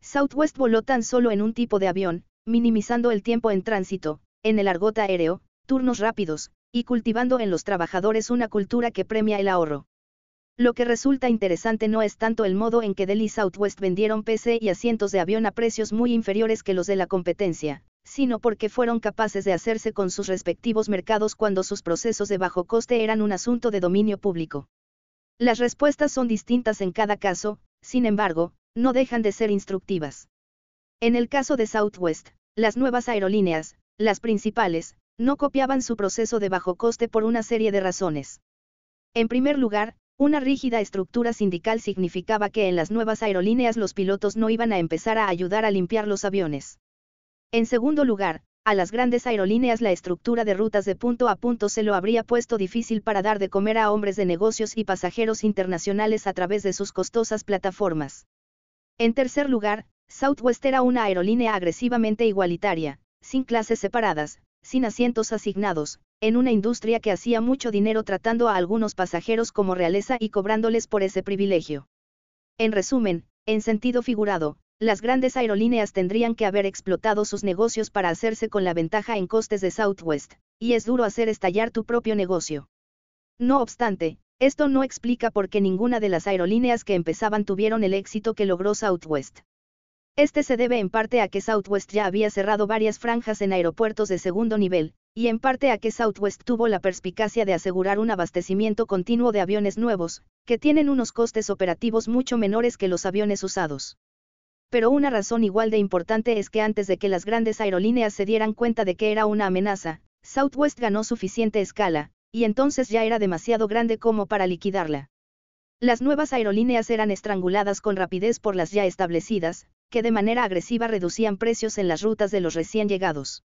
Southwest voló tan solo en un tipo de avión, minimizando el tiempo en tránsito, en el argot aéreo, turnos rápidos, y cultivando en los trabajadores una cultura que premia el ahorro. Lo que resulta interesante no es tanto el modo en que Delhi Southwest vendieron PC y asientos de avión a precios muy inferiores que los de la competencia, sino porque fueron capaces de hacerse con sus respectivos mercados cuando sus procesos de bajo coste eran un asunto de dominio público. Las respuestas son distintas en cada caso, sin embargo, no dejan de ser instructivas. En el caso de Southwest, las nuevas aerolíneas, las principales, no copiaban su proceso de bajo coste por una serie de razones. En primer lugar, Una rígida estructura sindical significaba que en las nuevas aerolíneas los pilotos no iban a empezar a ayudar a limpiar los aviones. En segundo lugar, a las grandes aerolíneas la estructura de rutas de punto a punto se lo habría puesto difícil para dar de comer a hombres de negocios y pasajeros internacionales a través de sus costosas plataformas. En tercer lugar, Southwest era una aerolínea agresivamente igualitaria, sin clases separadas, sin asientos asignados, en una industria que hacía mucho dinero tratando a algunos pasajeros como realeza y cobrándoles por ese privilegio. En resumen, en sentido figurado, las grandes aerolíneas tendrían que haber explotado sus negocios para hacerse con la ventaja en costes de Southwest, y es duro hacer estallar tu propio negocio. No obstante, esto no explica por qué ninguna de las aerolíneas que empezaban tuvieron el éxito que logró Southwest. Este se debe en parte a que Southwest ya había cerrado varias franjas en aeropuertos de segundo nivel, y en parte a que Southwest tuvo la perspicacia de asegurar un abastecimiento continuo de aviones nuevos, que tienen unos costes operativos mucho menores que los aviones usados. Pero una razón igual de importante es que antes de que las grandes aerolíneas se dieran cuenta de que era una amenaza, Southwest ganó suficiente escala, y entonces ya era demasiado grande como para liquidarla. Las nuevas aerolíneas eran estranguladas con rapidez por las ya establecidas, que de manera agresiva reducían precios en las rutas de los recién llegados.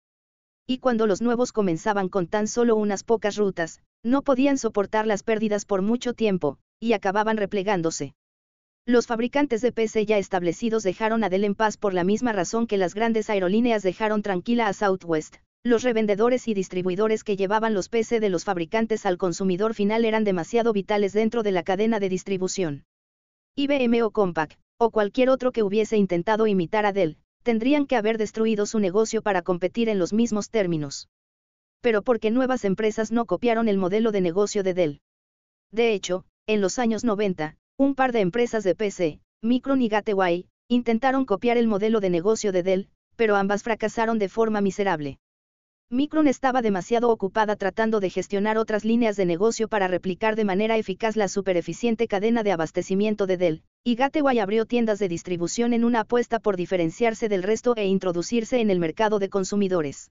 Y cuando los nuevos comenzaban con tan solo unas pocas rutas, no podían soportar las pérdidas por mucho tiempo, y acababan replegándose. Los fabricantes de PC ya establecidos dejaron a Dell en paz por la misma razón que las grandes aerolíneas dejaron tranquila a Southwest. Los revendedores y distribuidores que llevaban los PC de los fabricantes al consumidor final eran demasiado vitales dentro de la cadena de distribución. IBM o Compaq, o cualquier otro que hubiese intentado imitar a Dell, tendrían que haber destruido su negocio para competir en los mismos términos. Pero porque nuevas empresas no copiaron el modelo de negocio de Dell. De hecho, en los años 90, un par de empresas de PC, Micron y Gateway, intentaron copiar el modelo de negocio de Dell, pero ambas fracasaron de forma miserable. Micron estaba demasiado ocupada tratando de gestionar otras líneas de negocio para replicar de manera eficaz la supereficiente cadena de abastecimiento de Dell, y Gateway abrió tiendas de distribución en una apuesta por diferenciarse del resto e introducirse en el mercado de consumidores.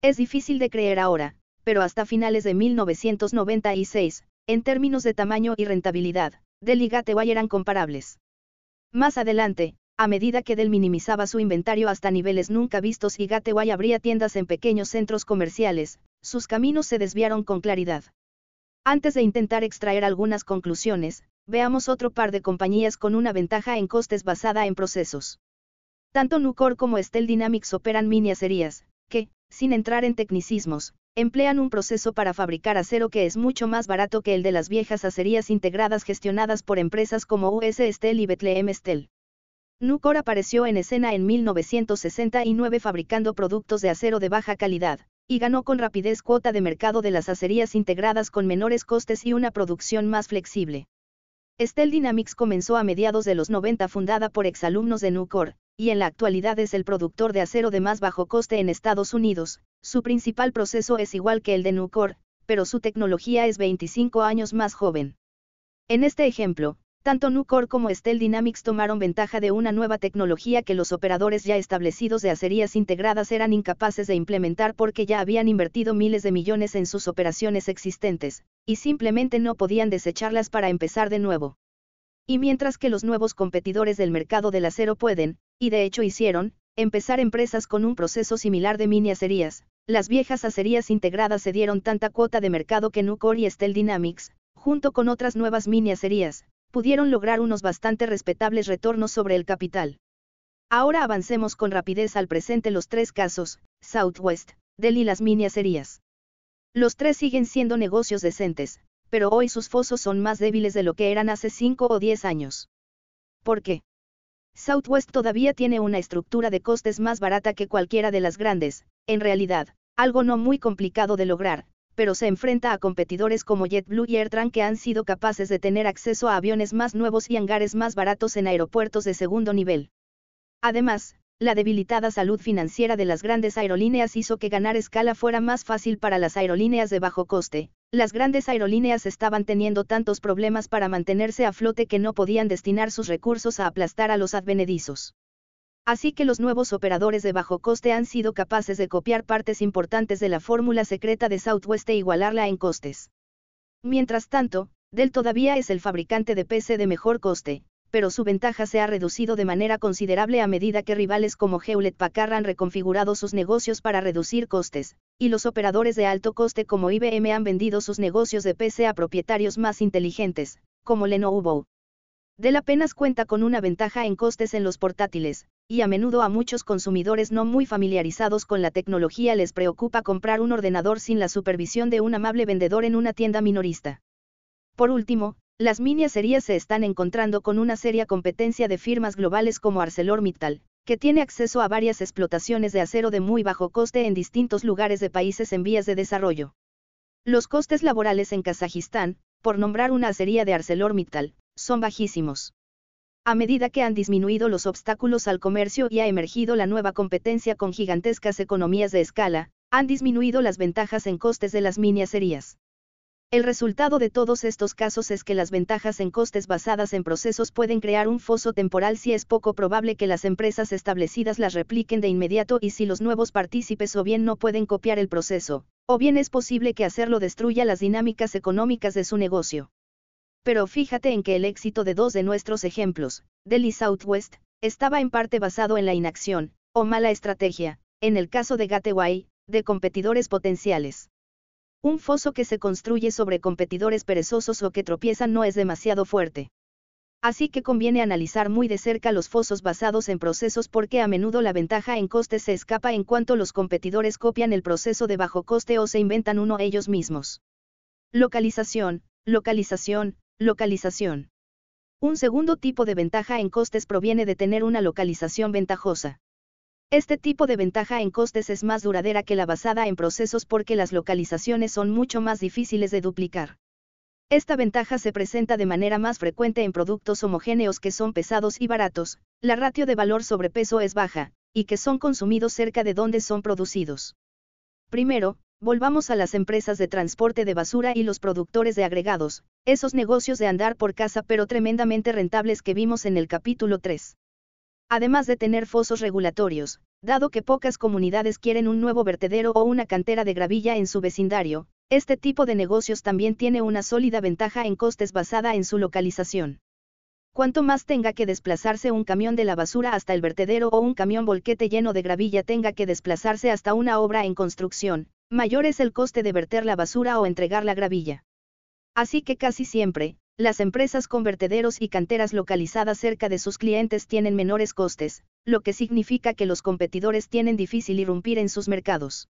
Es difícil de creer ahora, pero hasta finales de 1996, en términos de tamaño y rentabilidad, Dell y Gateway eran comparables. Más adelante, a medida que Dell minimizaba su inventario hasta niveles nunca vistos y Gateway abría tiendas en pequeños centros comerciales, sus caminos se desviaron con claridad. Antes de intentar extraer algunas conclusiones, veamos otro par de compañías con una ventaja en costes basada en procesos. Tanto Nucor como Stel Dynamics operan mini acerías, que, sin entrar en tecnicismos, emplean un proceso para fabricar acero que es mucho más barato que el de las viejas acerías integradas gestionadas por empresas como US Steel y Bethlehem Steel. Nucor apareció en escena en 1969 fabricando productos de acero de baja calidad, y ganó con rapidez cuota de mercado de las acerías integradas con menores costes y una producción más flexible. Steel Dynamics comenzó a mediados de los 90 fundada por exalumnos de Nucor, y en la actualidad es el productor de acero de más bajo coste en Estados Unidos, su principal proceso es igual que el de Nucor, pero su tecnología es 25 años más joven. En este ejemplo, tanto Nucor como Steel Dynamics tomaron ventaja de una nueva tecnología que los operadores ya establecidos de acerías integradas eran incapaces de implementar porque ya habían invertido miles de millones en sus operaciones existentes, y simplemente no podían desecharlas para empezar de nuevo. Y mientras que los nuevos competidores del mercado del acero pueden, y de hecho hicieron, empezar empresas con un proceso similar de mini acerías, las viejas acerías integradas se dieron tanta cuota de mercado que Nucor y Steel Dynamics, junto con otras nuevas mini acerías, pudieron lograr unos bastante respetables retornos sobre el capital. Ahora avancemos con rapidez al presente los tres casos, Southwest, Dell y las mini acerías. Los tres siguen siendo negocios decentes, pero hoy sus fosos son más débiles de lo que eran hace 5 o 10 años. ¿Por qué? Southwest todavía tiene una estructura de costes más barata que cualquiera de las grandes, en realidad, algo no muy complicado de lograr, pero se enfrenta a competidores como JetBlue y AirTran que han sido capaces de tener acceso a aviones más nuevos y hangares más baratos en aeropuertos de segundo nivel. Además, la debilitada salud financiera de las grandes aerolíneas hizo que ganar escala fuera más fácil para las aerolíneas de bajo coste. Las grandes aerolíneas estaban teniendo tantos problemas para mantenerse a flote que no podían destinar sus recursos a aplastar a los advenedizos. Así que los nuevos operadores de bajo coste han sido capaces de copiar partes importantes de la fórmula secreta de Southwest e igualarla en costes. Mientras tanto, Dell todavía es el fabricante de PC de mejor coste, pero su ventaja se ha reducido de manera considerable a medida que rivales como Hewlett Packard han reconfigurado sus negocios para reducir costes, y los operadores de alto coste como IBM han vendido sus negocios de PC a propietarios más inteligentes, como Lenovo. Dell apenas cuenta con una ventaja en costes en los portátiles, y a menudo a muchos consumidores no muy familiarizados con la tecnología les preocupa comprar un ordenador sin la supervisión de un amable vendedor en una tienda minorista. Por último, las miniacerías se están encontrando con una seria competencia de firmas globales como ArcelorMittal, que tiene acceso a varias explotaciones de acero de muy bajo coste en distintos lugares de países en vías de desarrollo. Los costes laborales en Kazajistán, por nombrar una acería de ArcelorMittal, son bajísimos. A medida que han disminuido los obstáculos al comercio y ha emergido la nueva competencia con gigantescas economías de escala, han disminuido las ventajas en costes de las miniacerías. El resultado de todos estos casos es que las ventajas en costes basadas en procesos pueden crear un foso temporal si es poco probable que las empresas establecidas las repliquen de inmediato y si los nuevos partícipes o bien no pueden copiar el proceso, o bien es posible que hacerlo destruya las dinámicas económicas de su negocio. Pero fíjate en que el éxito de dos de nuestros ejemplos, Dell y Southwest, estaba en parte basado en la inacción, o mala estrategia, en el caso de Gateway, de competidores potenciales. Un foso que se construye sobre competidores perezosos o que tropiezan no es demasiado fuerte. Así que conviene analizar muy de cerca los fosos basados en procesos porque a menudo la ventaja en costes se escapa en cuanto los competidores copian el proceso de bajo coste o se inventan uno ellos mismos. Localización, localización, localización. Un segundo tipo de ventaja en costes proviene de tener una localización ventajosa. Este tipo de ventaja en costes es más duradera que la basada en procesos porque las localizaciones son mucho más difíciles de duplicar. Esta ventaja se presenta de manera más frecuente en productos homogéneos que son pesados y baratos, la ratio de valor sobre peso es baja, y que son consumidos cerca de donde son producidos. Primero, volvamos a las empresas de transporte de basura y los productores de agregados, esos negocios de andar por casa pero tremendamente rentables que vimos en el capítulo 3 además de tener fosos regulatorios, dado que pocas comunidades quieren un nuevo vertedero o una cantera de gravilla en su vecindario, este tipo de negocios también tiene una sólida ventaja en costes basada en su localización. Cuanto más tenga que desplazarse un camión de la basura hasta el vertedero o un camión volquete lleno de gravilla tenga que desplazarse hasta una obra en construcción, mayor es el coste de verter la basura o entregar la gravilla. Así que casi siempre, las empresas con vertederos y canteras localizadas cerca de sus clientes tienen menores costes, lo que significa que los competidores tienen difícil irrumpir en sus mercados.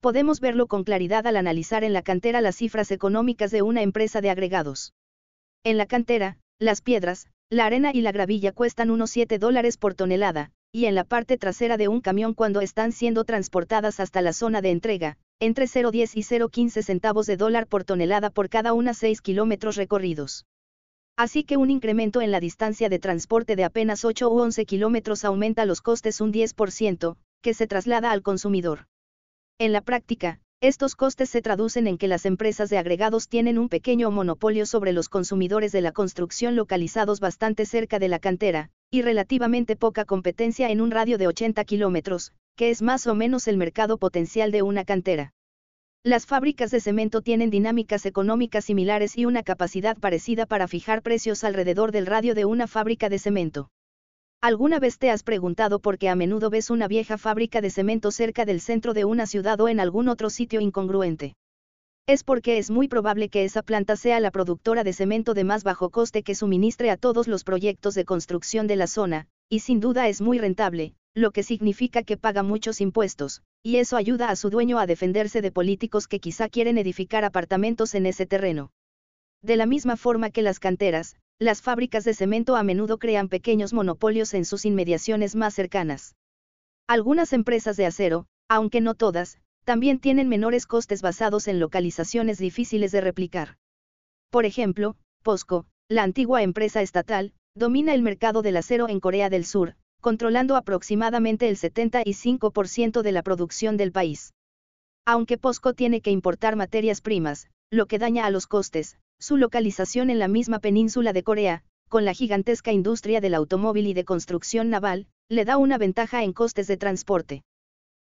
Podemos verlo con claridad al analizar en la cantera las cifras económicas de una empresa de agregados. En la cantera, las piedras, la arena y la gravilla cuestan unos 7 dólares por tonelada, y en la parte trasera de un camión cuando están siendo transportadas hasta la zona de entrega, entre 0,10 y 0,15 centavos de dólar por tonelada por cada una 6 kilómetros recorridos. Así que un incremento en la distancia de transporte de apenas 8 u 11 kilómetros aumenta los costes un 10%, que se traslada al consumidor. En la práctica, estos costes se traducen en que las empresas de agregados tienen un pequeño monopolio sobre los consumidores de la construcción localizados bastante cerca de la cantera, y relativamente poca competencia en un radio de 80 kilómetros, que es más o menos el mercado potencial de una cantera. Las fábricas de cemento tienen dinámicas económicas similares y una capacidad parecida para fijar precios alrededor del radio de una fábrica de cemento. ¿Alguna vez te has preguntado por qué a menudo ves una vieja fábrica de cemento cerca del centro de una ciudad o en algún otro sitio incongruente? Es porque es muy probable que esa planta sea la productora de cemento de más bajo coste que suministre a todos los proyectos de construcción de la zona, y sin duda es muy rentable, lo que significa que paga muchos impuestos, y eso ayuda a su dueño a defenderse de políticos que quizá quieren edificar apartamentos en ese terreno. De la misma forma que las canteras, las fábricas de cemento a menudo crean pequeños monopolios en sus inmediaciones más cercanas. Algunas empresas de acero, aunque no todas, también tienen menores costes basados en localizaciones difíciles de replicar. Por ejemplo, POSCO, la antigua empresa estatal, domina el mercado del acero en Corea del Sur, controlando aproximadamente el 75% de la producción del país. Aunque POSCO tiene que importar materias primas, lo que daña a los costes, su localización en la misma península de Corea, con la gigantesca industria del automóvil y de construcción naval, le da una ventaja en costes de transporte.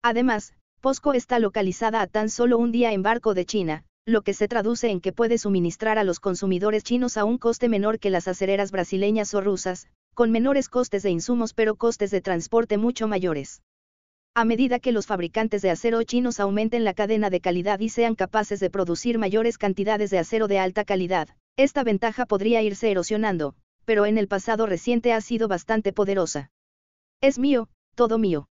Además, POSCO está localizada a tan solo un día en barco de China, lo que se traduce en que puede suministrar a los consumidores chinos a un coste menor que las acereras brasileñas o rusas, con menores costes de insumos pero costes de transporte mucho mayores. A medida que los fabricantes de acero chinos aumenten la cadena de calidad y sean capaces de producir mayores cantidades de acero de alta calidad, esta ventaja podría irse erosionando, pero en el pasado reciente ha sido bastante poderosa. Es mío, todo mío.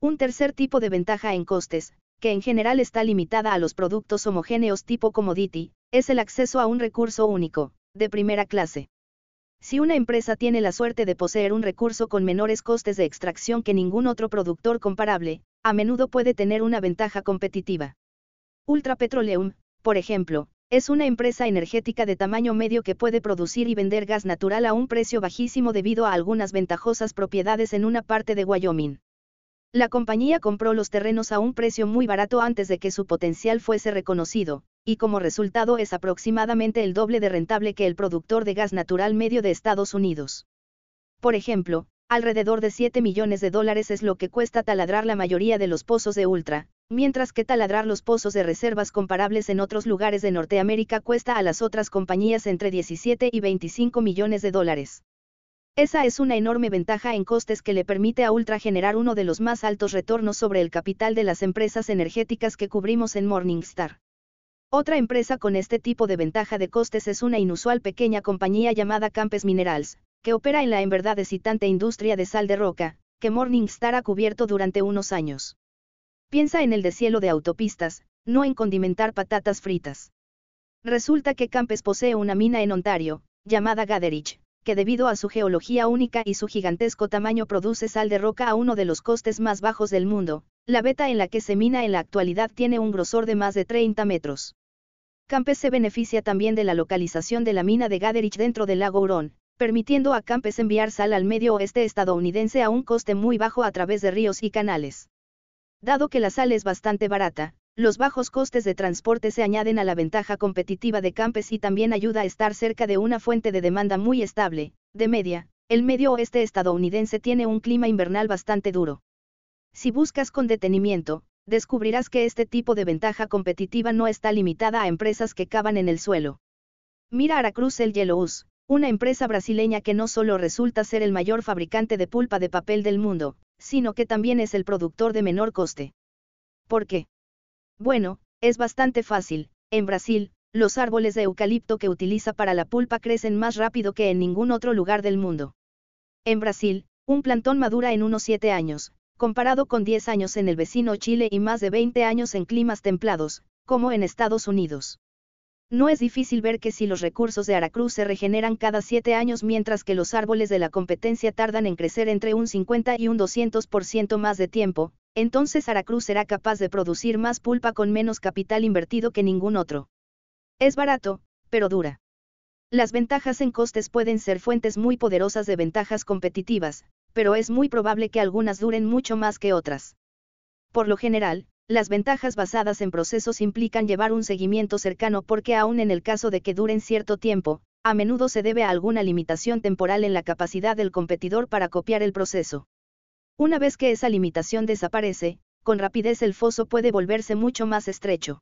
Un tercer tipo de ventaja en costes, que en general está limitada a los productos homogéneos tipo commodity, es el acceso a un recurso único, de primera clase. Si una empresa tiene la suerte de poseer un recurso con menores costes de extracción que ningún otro productor comparable, a menudo puede tener una ventaja competitiva. Ultra Petroleum, por ejemplo, es una empresa energética de tamaño medio que puede producir y vender gas natural a un precio bajísimo debido a algunas ventajosas propiedades en una parte de Wyoming. La compañía compró los terrenos a un precio muy barato antes de que su potencial fuese reconocido, y como resultado es aproximadamente el doble de rentable que el productor de gas natural medio de Estados Unidos. Por ejemplo, alrededor de 7 millones de dólares es lo que cuesta taladrar la mayoría de los pozos de Ultra, mientras que taladrar los pozos de reservas comparables en otros lugares de Norteamérica cuesta a las otras compañías entre 17 y 25 millones de dólares. Esa es una enorme ventaja en costes que le permite a Ultra generar uno de los más altos retornos sobre el capital de las empresas energéticas que cubrimos en Morningstar. Otra empresa con este tipo de ventaja de costes es una inusual pequeña compañía llamada Campes Minerals, que opera en la en verdad excitante industria de sal de roca, que Morningstar ha cubierto durante unos años. Piensa en el deshielo de autopistas, no en condimentar patatas fritas. Resulta que Campes posee una mina en Ontario, llamada Gaderich, que debido a su geología única y su gigantesco tamaño produce sal de roca a uno de los costes más bajos del mundo. La beta en la que se mina en la actualidad tiene un grosor de más de 30 metros. Campes se beneficia también de la localización de la mina de Gaderich dentro del lago Hurón, permitiendo a Campes enviar sal al medio oeste estadounidense a un coste muy bajo a través de ríos y canales. Dado que la sal es bastante barata, los bajos costes de transporte se añaden a la ventaja competitiva de Campes y también ayuda a estar cerca de una fuente de demanda muy estable, de media. El medio oeste estadounidense tiene un clima invernal bastante duro. Si buscas con detenimiento, descubrirás que este tipo de ventaja competitiva no está limitada a empresas que cavan en el suelo. Mira Aracruz el Yellowus, una empresa brasileña que no solo resulta ser el mayor fabricante de pulpa de papel del mundo, sino que también es el productor de menor coste. ¿Por qué? Bueno, es bastante fácil. En Brasil, los árboles de eucalipto que utiliza para la pulpa crecen más rápido que en ningún otro lugar del mundo. En Brasil, un plantón madura en unos 7 años, comparado con 10 años en el vecino Chile y más de 20 años en climas templados, como en Estados Unidos. No es difícil ver que si los recursos de Aracruz se regeneran cada 7 años mientras que los árboles de la competencia tardan en crecer entre un 50 y un 200% más de tiempo, entonces Aracruz será capaz de producir más pulpa con menos capital invertido que ningún otro. Es barato, pero dura. Las ventajas en costes pueden ser fuentes muy poderosas de ventajas competitivas, pero es muy probable que algunas duren mucho más que otras. Por lo general, las ventajas basadas en procesos implican llevar un seguimiento cercano porque aun en el caso de que duren cierto tiempo, a menudo se debe a alguna limitación temporal en la capacidad del competidor para copiar el proceso. Una vez que esa limitación desaparece, con rapidez el foso puede volverse mucho más estrecho.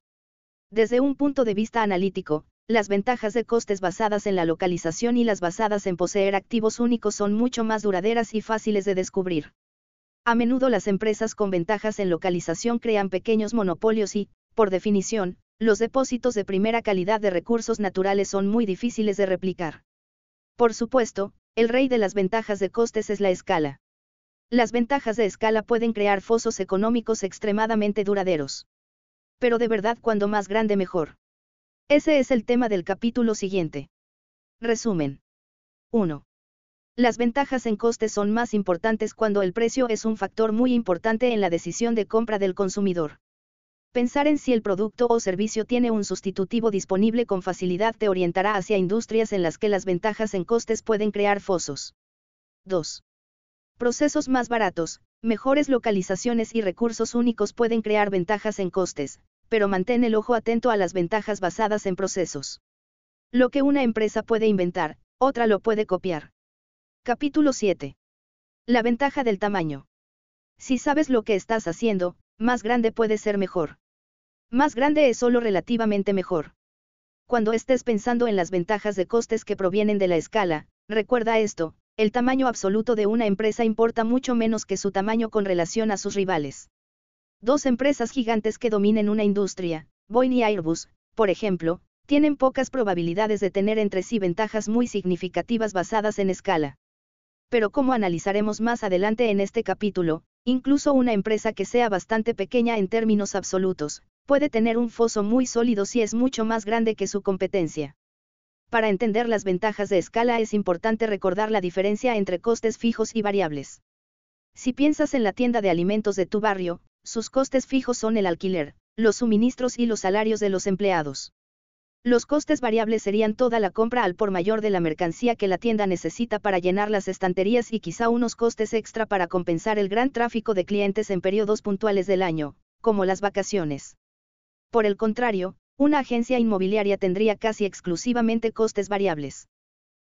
Desde un punto de vista analítico, las ventajas de costes basadas en la localización y las basadas en poseer activos únicos son mucho más duraderas y fáciles de descubrir. A menudo las empresas con ventajas en localización crean pequeños monopolios y, por definición, los depósitos de primera calidad de recursos naturales son muy difíciles de replicar. Por supuesto, el rey de las ventajas de costes es la escala. Las ventajas de escala pueden crear fosos económicos extremadamente duraderos. Pero de verdad cuando más grande mejor. Ese es el tema del capítulo siguiente. Resumen. 1. Las ventajas en costes son más importantes cuando el precio es un factor muy importante en la decisión de compra del consumidor. Pensar en si el producto o servicio tiene un sustitutivo disponible con facilidad te orientará hacia industrias en las que las ventajas en costes pueden crear fosos. 2. Procesos más baratos, mejores localizaciones y recursos únicos pueden crear ventajas en costes, pero mantén el ojo atento a las ventajas basadas en procesos. Lo que una empresa puede inventar, otra lo puede copiar. Capítulo 7. La ventaja del tamaño. Si sabes lo que estás haciendo, más grande puede ser mejor. Más grande es solo relativamente mejor. Cuando estés pensando en las ventajas de costes que provienen de la escala, recuerda esto, el tamaño absoluto de una empresa importa mucho menos que su tamaño con relación a sus rivales. Dos empresas gigantes que dominen una industria, Boeing y Airbus, por ejemplo, tienen pocas probabilidades de tener entre sí ventajas muy significativas basadas en escala. Pero como analizaremos más adelante en este capítulo, incluso una empresa que sea bastante pequeña en términos absolutos, puede tener un foso muy sólido si es mucho más grande que su competencia. Para entender las ventajas de escala es importante recordar la diferencia entre costes fijos y variables. Si piensas en la tienda de alimentos de tu barrio, sus costes fijos son el alquiler, los suministros y los salarios de los empleados. Los costes variables serían toda la compra al por mayor de la mercancía que la tienda necesita para llenar las estanterías y quizá unos costes extra para compensar el gran tráfico de clientes en periodos puntuales del año, como las vacaciones. Por el contrario, una agencia inmobiliaria tendría casi exclusivamente costes variables.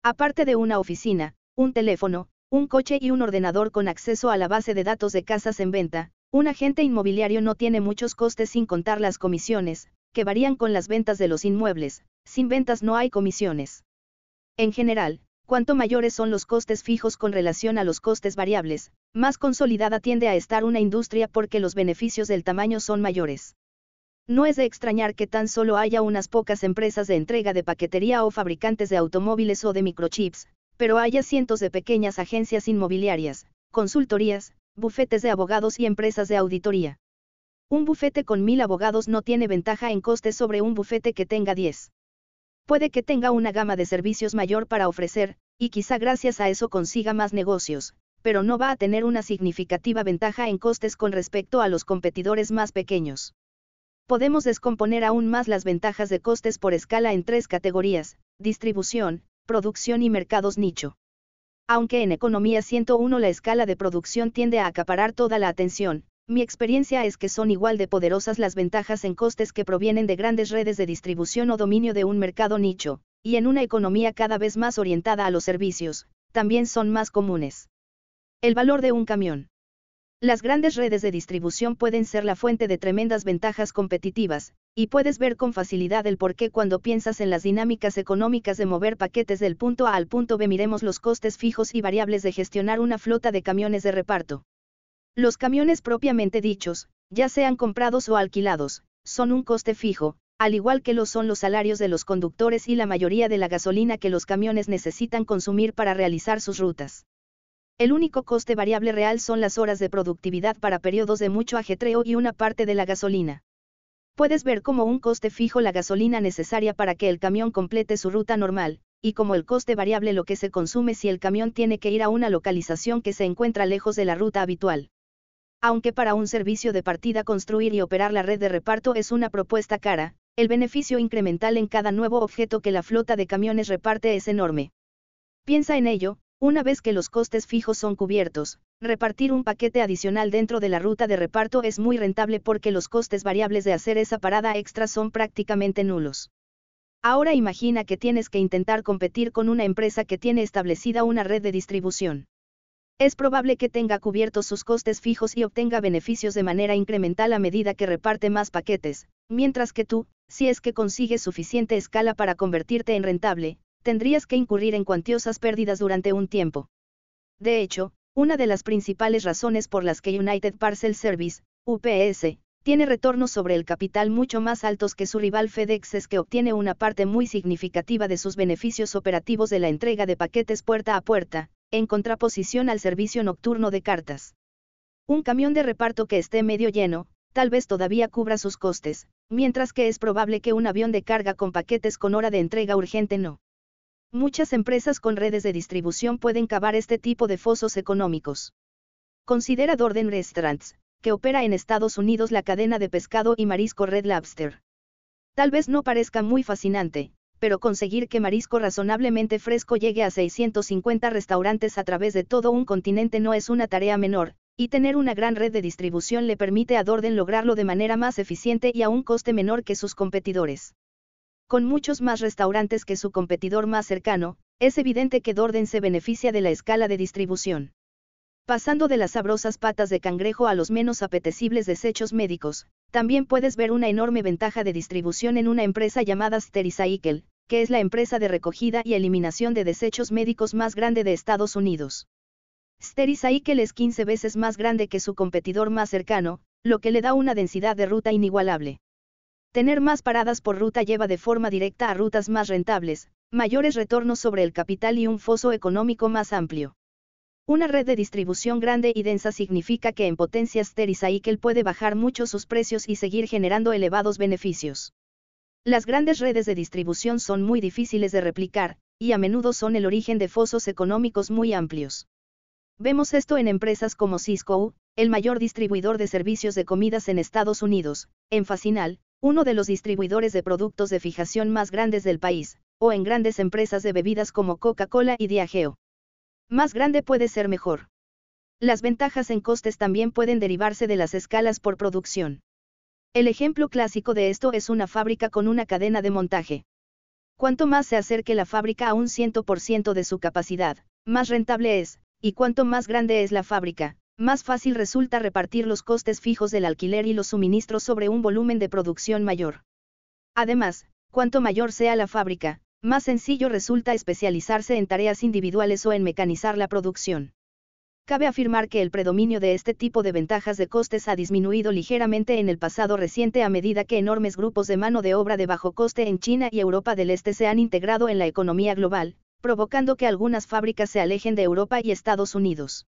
Aparte de una oficina, un teléfono, un coche y un ordenador con acceso a la base de datos de casas en venta, un agente inmobiliario no tiene muchos costes sin contar las comisiones, que varían con las ventas de los inmuebles, sin ventas no hay comisiones. En general, cuanto mayores son los costes fijos con relación a los costes variables, más consolidada tiende a estar una industria porque los beneficios del tamaño son mayores. No es de extrañar que tan solo haya unas pocas empresas de entrega de paquetería o fabricantes de automóviles o de microchips, pero haya cientos de pequeñas agencias inmobiliarias, consultorías, bufetes de abogados y empresas de auditoría. Un bufete con mil abogados no tiene ventaja en costes sobre un bufete que tenga diez. Puede que tenga una gama de servicios mayor para ofrecer, y quizá gracias a eso consiga más negocios, pero no va a tener una significativa ventaja en costes con respecto a los competidores más pequeños podemos descomponer aún más las ventajas de costes por escala en tres categorías, distribución, producción y mercados nicho. Aunque en Economía 101 la escala de producción tiende a acaparar toda la atención, mi experiencia es que son igual de poderosas las ventajas en costes que provienen de grandes redes de distribución o dominio de un mercado nicho, y en una economía cada vez más orientada a los servicios, también son más comunes. El valor de un camión. Las grandes redes de distribución pueden ser la fuente de tremendas ventajas competitivas, y puedes ver con facilidad el por qué cuando piensas en las dinámicas económicas de mover paquetes del punto A al punto B miremos los costes fijos y variables de gestionar una flota de camiones de reparto. Los camiones propiamente dichos, ya sean comprados o alquilados, son un coste fijo, al igual que lo son los salarios de los conductores y la mayoría de la gasolina que los camiones necesitan consumir para realizar sus rutas. El único coste variable real son las horas de productividad para periodos de mucho ajetreo y una parte de la gasolina. Puedes ver como un coste fijo la gasolina necesaria para que el camión complete su ruta normal, y como el coste variable lo que se consume si el camión tiene que ir a una localización que se encuentra lejos de la ruta habitual. Aunque para un servicio de partida construir y operar la red de reparto es una propuesta cara, el beneficio incremental en cada nuevo objeto que la flota de camiones reparte es enorme. Piensa en ello, una vez que los costes fijos son cubiertos, repartir un paquete adicional dentro de la ruta de reparto es muy rentable porque los costes variables de hacer esa parada extra son prácticamente nulos. Ahora imagina que tienes que intentar competir con una empresa que tiene establecida una red de distribución. Es probable que tenga cubiertos sus costes fijos y obtenga beneficios de manera incremental a medida que reparte más paquetes, mientras que tú, si es que consigues suficiente escala para convertirte en rentable, tendrías que incurrir en cuantiosas pérdidas durante un tiempo. De hecho, una de las principales razones por las que United Parcel Service, UPS, tiene retornos sobre el capital mucho más altos que su rival FedEx es que obtiene una parte muy significativa de sus beneficios operativos de la entrega de paquetes puerta a puerta, en contraposición al servicio nocturno de cartas. Un camión de reparto que esté medio lleno, tal vez todavía cubra sus costes, mientras que es probable que un avión de carga con paquetes con hora de entrega urgente no. Muchas empresas con redes de distribución pueden cavar este tipo de fosos económicos. Considera Dorden Restaurants, que opera en Estados Unidos la cadena de pescado y marisco Red Lobster. Tal vez no parezca muy fascinante, pero conseguir que marisco razonablemente fresco llegue a 650 restaurantes a través de todo un continente no es una tarea menor, y tener una gran red de distribución le permite a Dorden lograrlo de manera más eficiente y a un coste menor que sus competidores. Con muchos más restaurantes que su competidor más cercano, es evidente que Dorden se beneficia de la escala de distribución. Pasando de las sabrosas patas de cangrejo a los menos apetecibles desechos médicos, también puedes ver una enorme ventaja de distribución en una empresa llamada Stericycle, que es la empresa de recogida y eliminación de desechos médicos más grande de Estados Unidos. Stericycle es 15 veces más grande que su competidor más cercano, lo que le da una densidad de ruta inigualable. Tener más paradas por ruta lleva de forma directa a rutas más rentables, mayores retornos sobre el capital y un foso económico más amplio. Una red de distribución grande y densa significa que en potencia Stericycle puede bajar mucho sus precios y seguir generando elevados beneficios. Las grandes redes de distribución son muy difíciles de replicar, y a menudo son el origen de fosos económicos muy amplios. Vemos esto en empresas como Cisco, el mayor distribuidor de servicios de comidas en Estados Unidos, en Facinal, uno de los distribuidores de productos de fijación más grandes del país, o en grandes empresas de bebidas como Coca-Cola y Diageo. Más grande puede ser mejor. Las ventajas en costes también pueden derivarse de las escalas por producción. El ejemplo clásico de esto es una fábrica con una cadena de montaje. Cuanto más se acerque la fábrica a un 100% de su capacidad, más rentable es, y cuanto más grande es la fábrica, más fácil resulta repartir los costes fijos del alquiler y los suministros sobre un volumen de producción mayor. Además, cuanto mayor sea la fábrica, más sencillo resulta especializarse en tareas individuales o en mecanizar la producción. Cabe afirmar que el predominio de este tipo de ventajas de costes ha disminuido ligeramente en el pasado reciente a medida que enormes grupos de mano de obra de bajo coste en China y Europa del Este se han integrado en la economía global, provocando que algunas fábricas se alejen de Europa y Estados Unidos.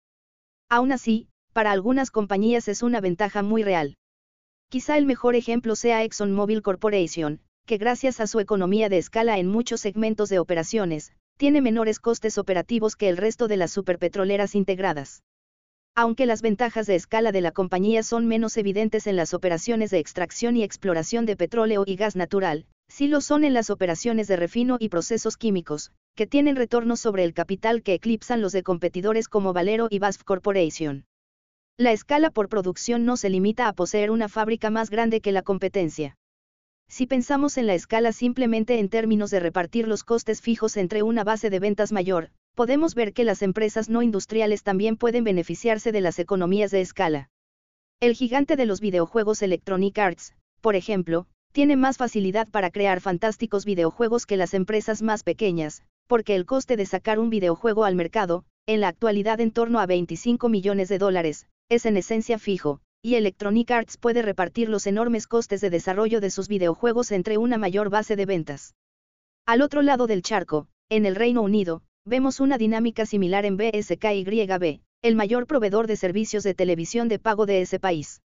Aún así, para algunas compañías es una ventaja muy real. Quizá el mejor ejemplo sea ExxonMobil Corporation, que gracias a su economía de escala en muchos segmentos de operaciones, tiene menores costes operativos que el resto de las superpetroleras integradas. Aunque las ventajas de escala de la compañía son menos evidentes en las operaciones de extracción y exploración de petróleo y gas natural, sí lo son en las operaciones de refino y procesos químicos, que tienen retornos sobre el capital que eclipsan los de competidores como Valero y BASF Corporation. La escala por producción no se limita a poseer una fábrica más grande que la competencia. Si pensamos en la escala simplemente en términos de repartir los costes fijos entre una base de ventas mayor, podemos ver que las empresas no industriales también pueden beneficiarse de las economías de escala. El gigante de los videojuegos Electronic Arts, por ejemplo, tiene más facilidad para crear fantásticos videojuegos que las empresas más pequeñas, porque el coste de sacar un videojuego al mercado, en la actualidad en torno a 25 millones de dólares, es en esencia fijo, y Electronic Arts puede repartir los enormes costes de desarrollo de sus videojuegos entre una mayor base de ventas. Al otro lado del charco, en el Reino Unido, vemos una dinámica similar en BSKYB, el mayor proveedor de servicios de televisión de pago de ese país.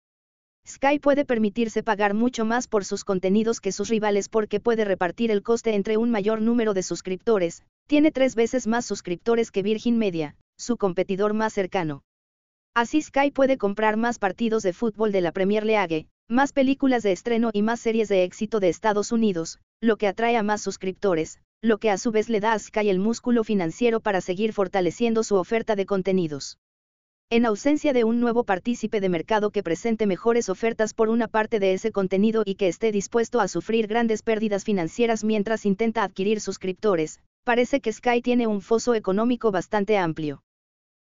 Sky puede permitirse pagar mucho más por sus contenidos que sus rivales porque puede repartir el coste entre un mayor número de suscriptores, tiene tres veces más suscriptores que Virgin Media, su competidor más cercano. Así Sky puede comprar más partidos de fútbol de la Premier League, más películas de estreno y más series de éxito de Estados Unidos, lo que atrae a más suscriptores, lo que a su vez le da a Sky el músculo financiero para seguir fortaleciendo su oferta de contenidos. En ausencia de un nuevo partícipe de mercado que presente mejores ofertas por una parte de ese contenido y que esté dispuesto a sufrir grandes pérdidas financieras mientras intenta adquirir suscriptores, parece que Sky tiene un foso económico bastante amplio.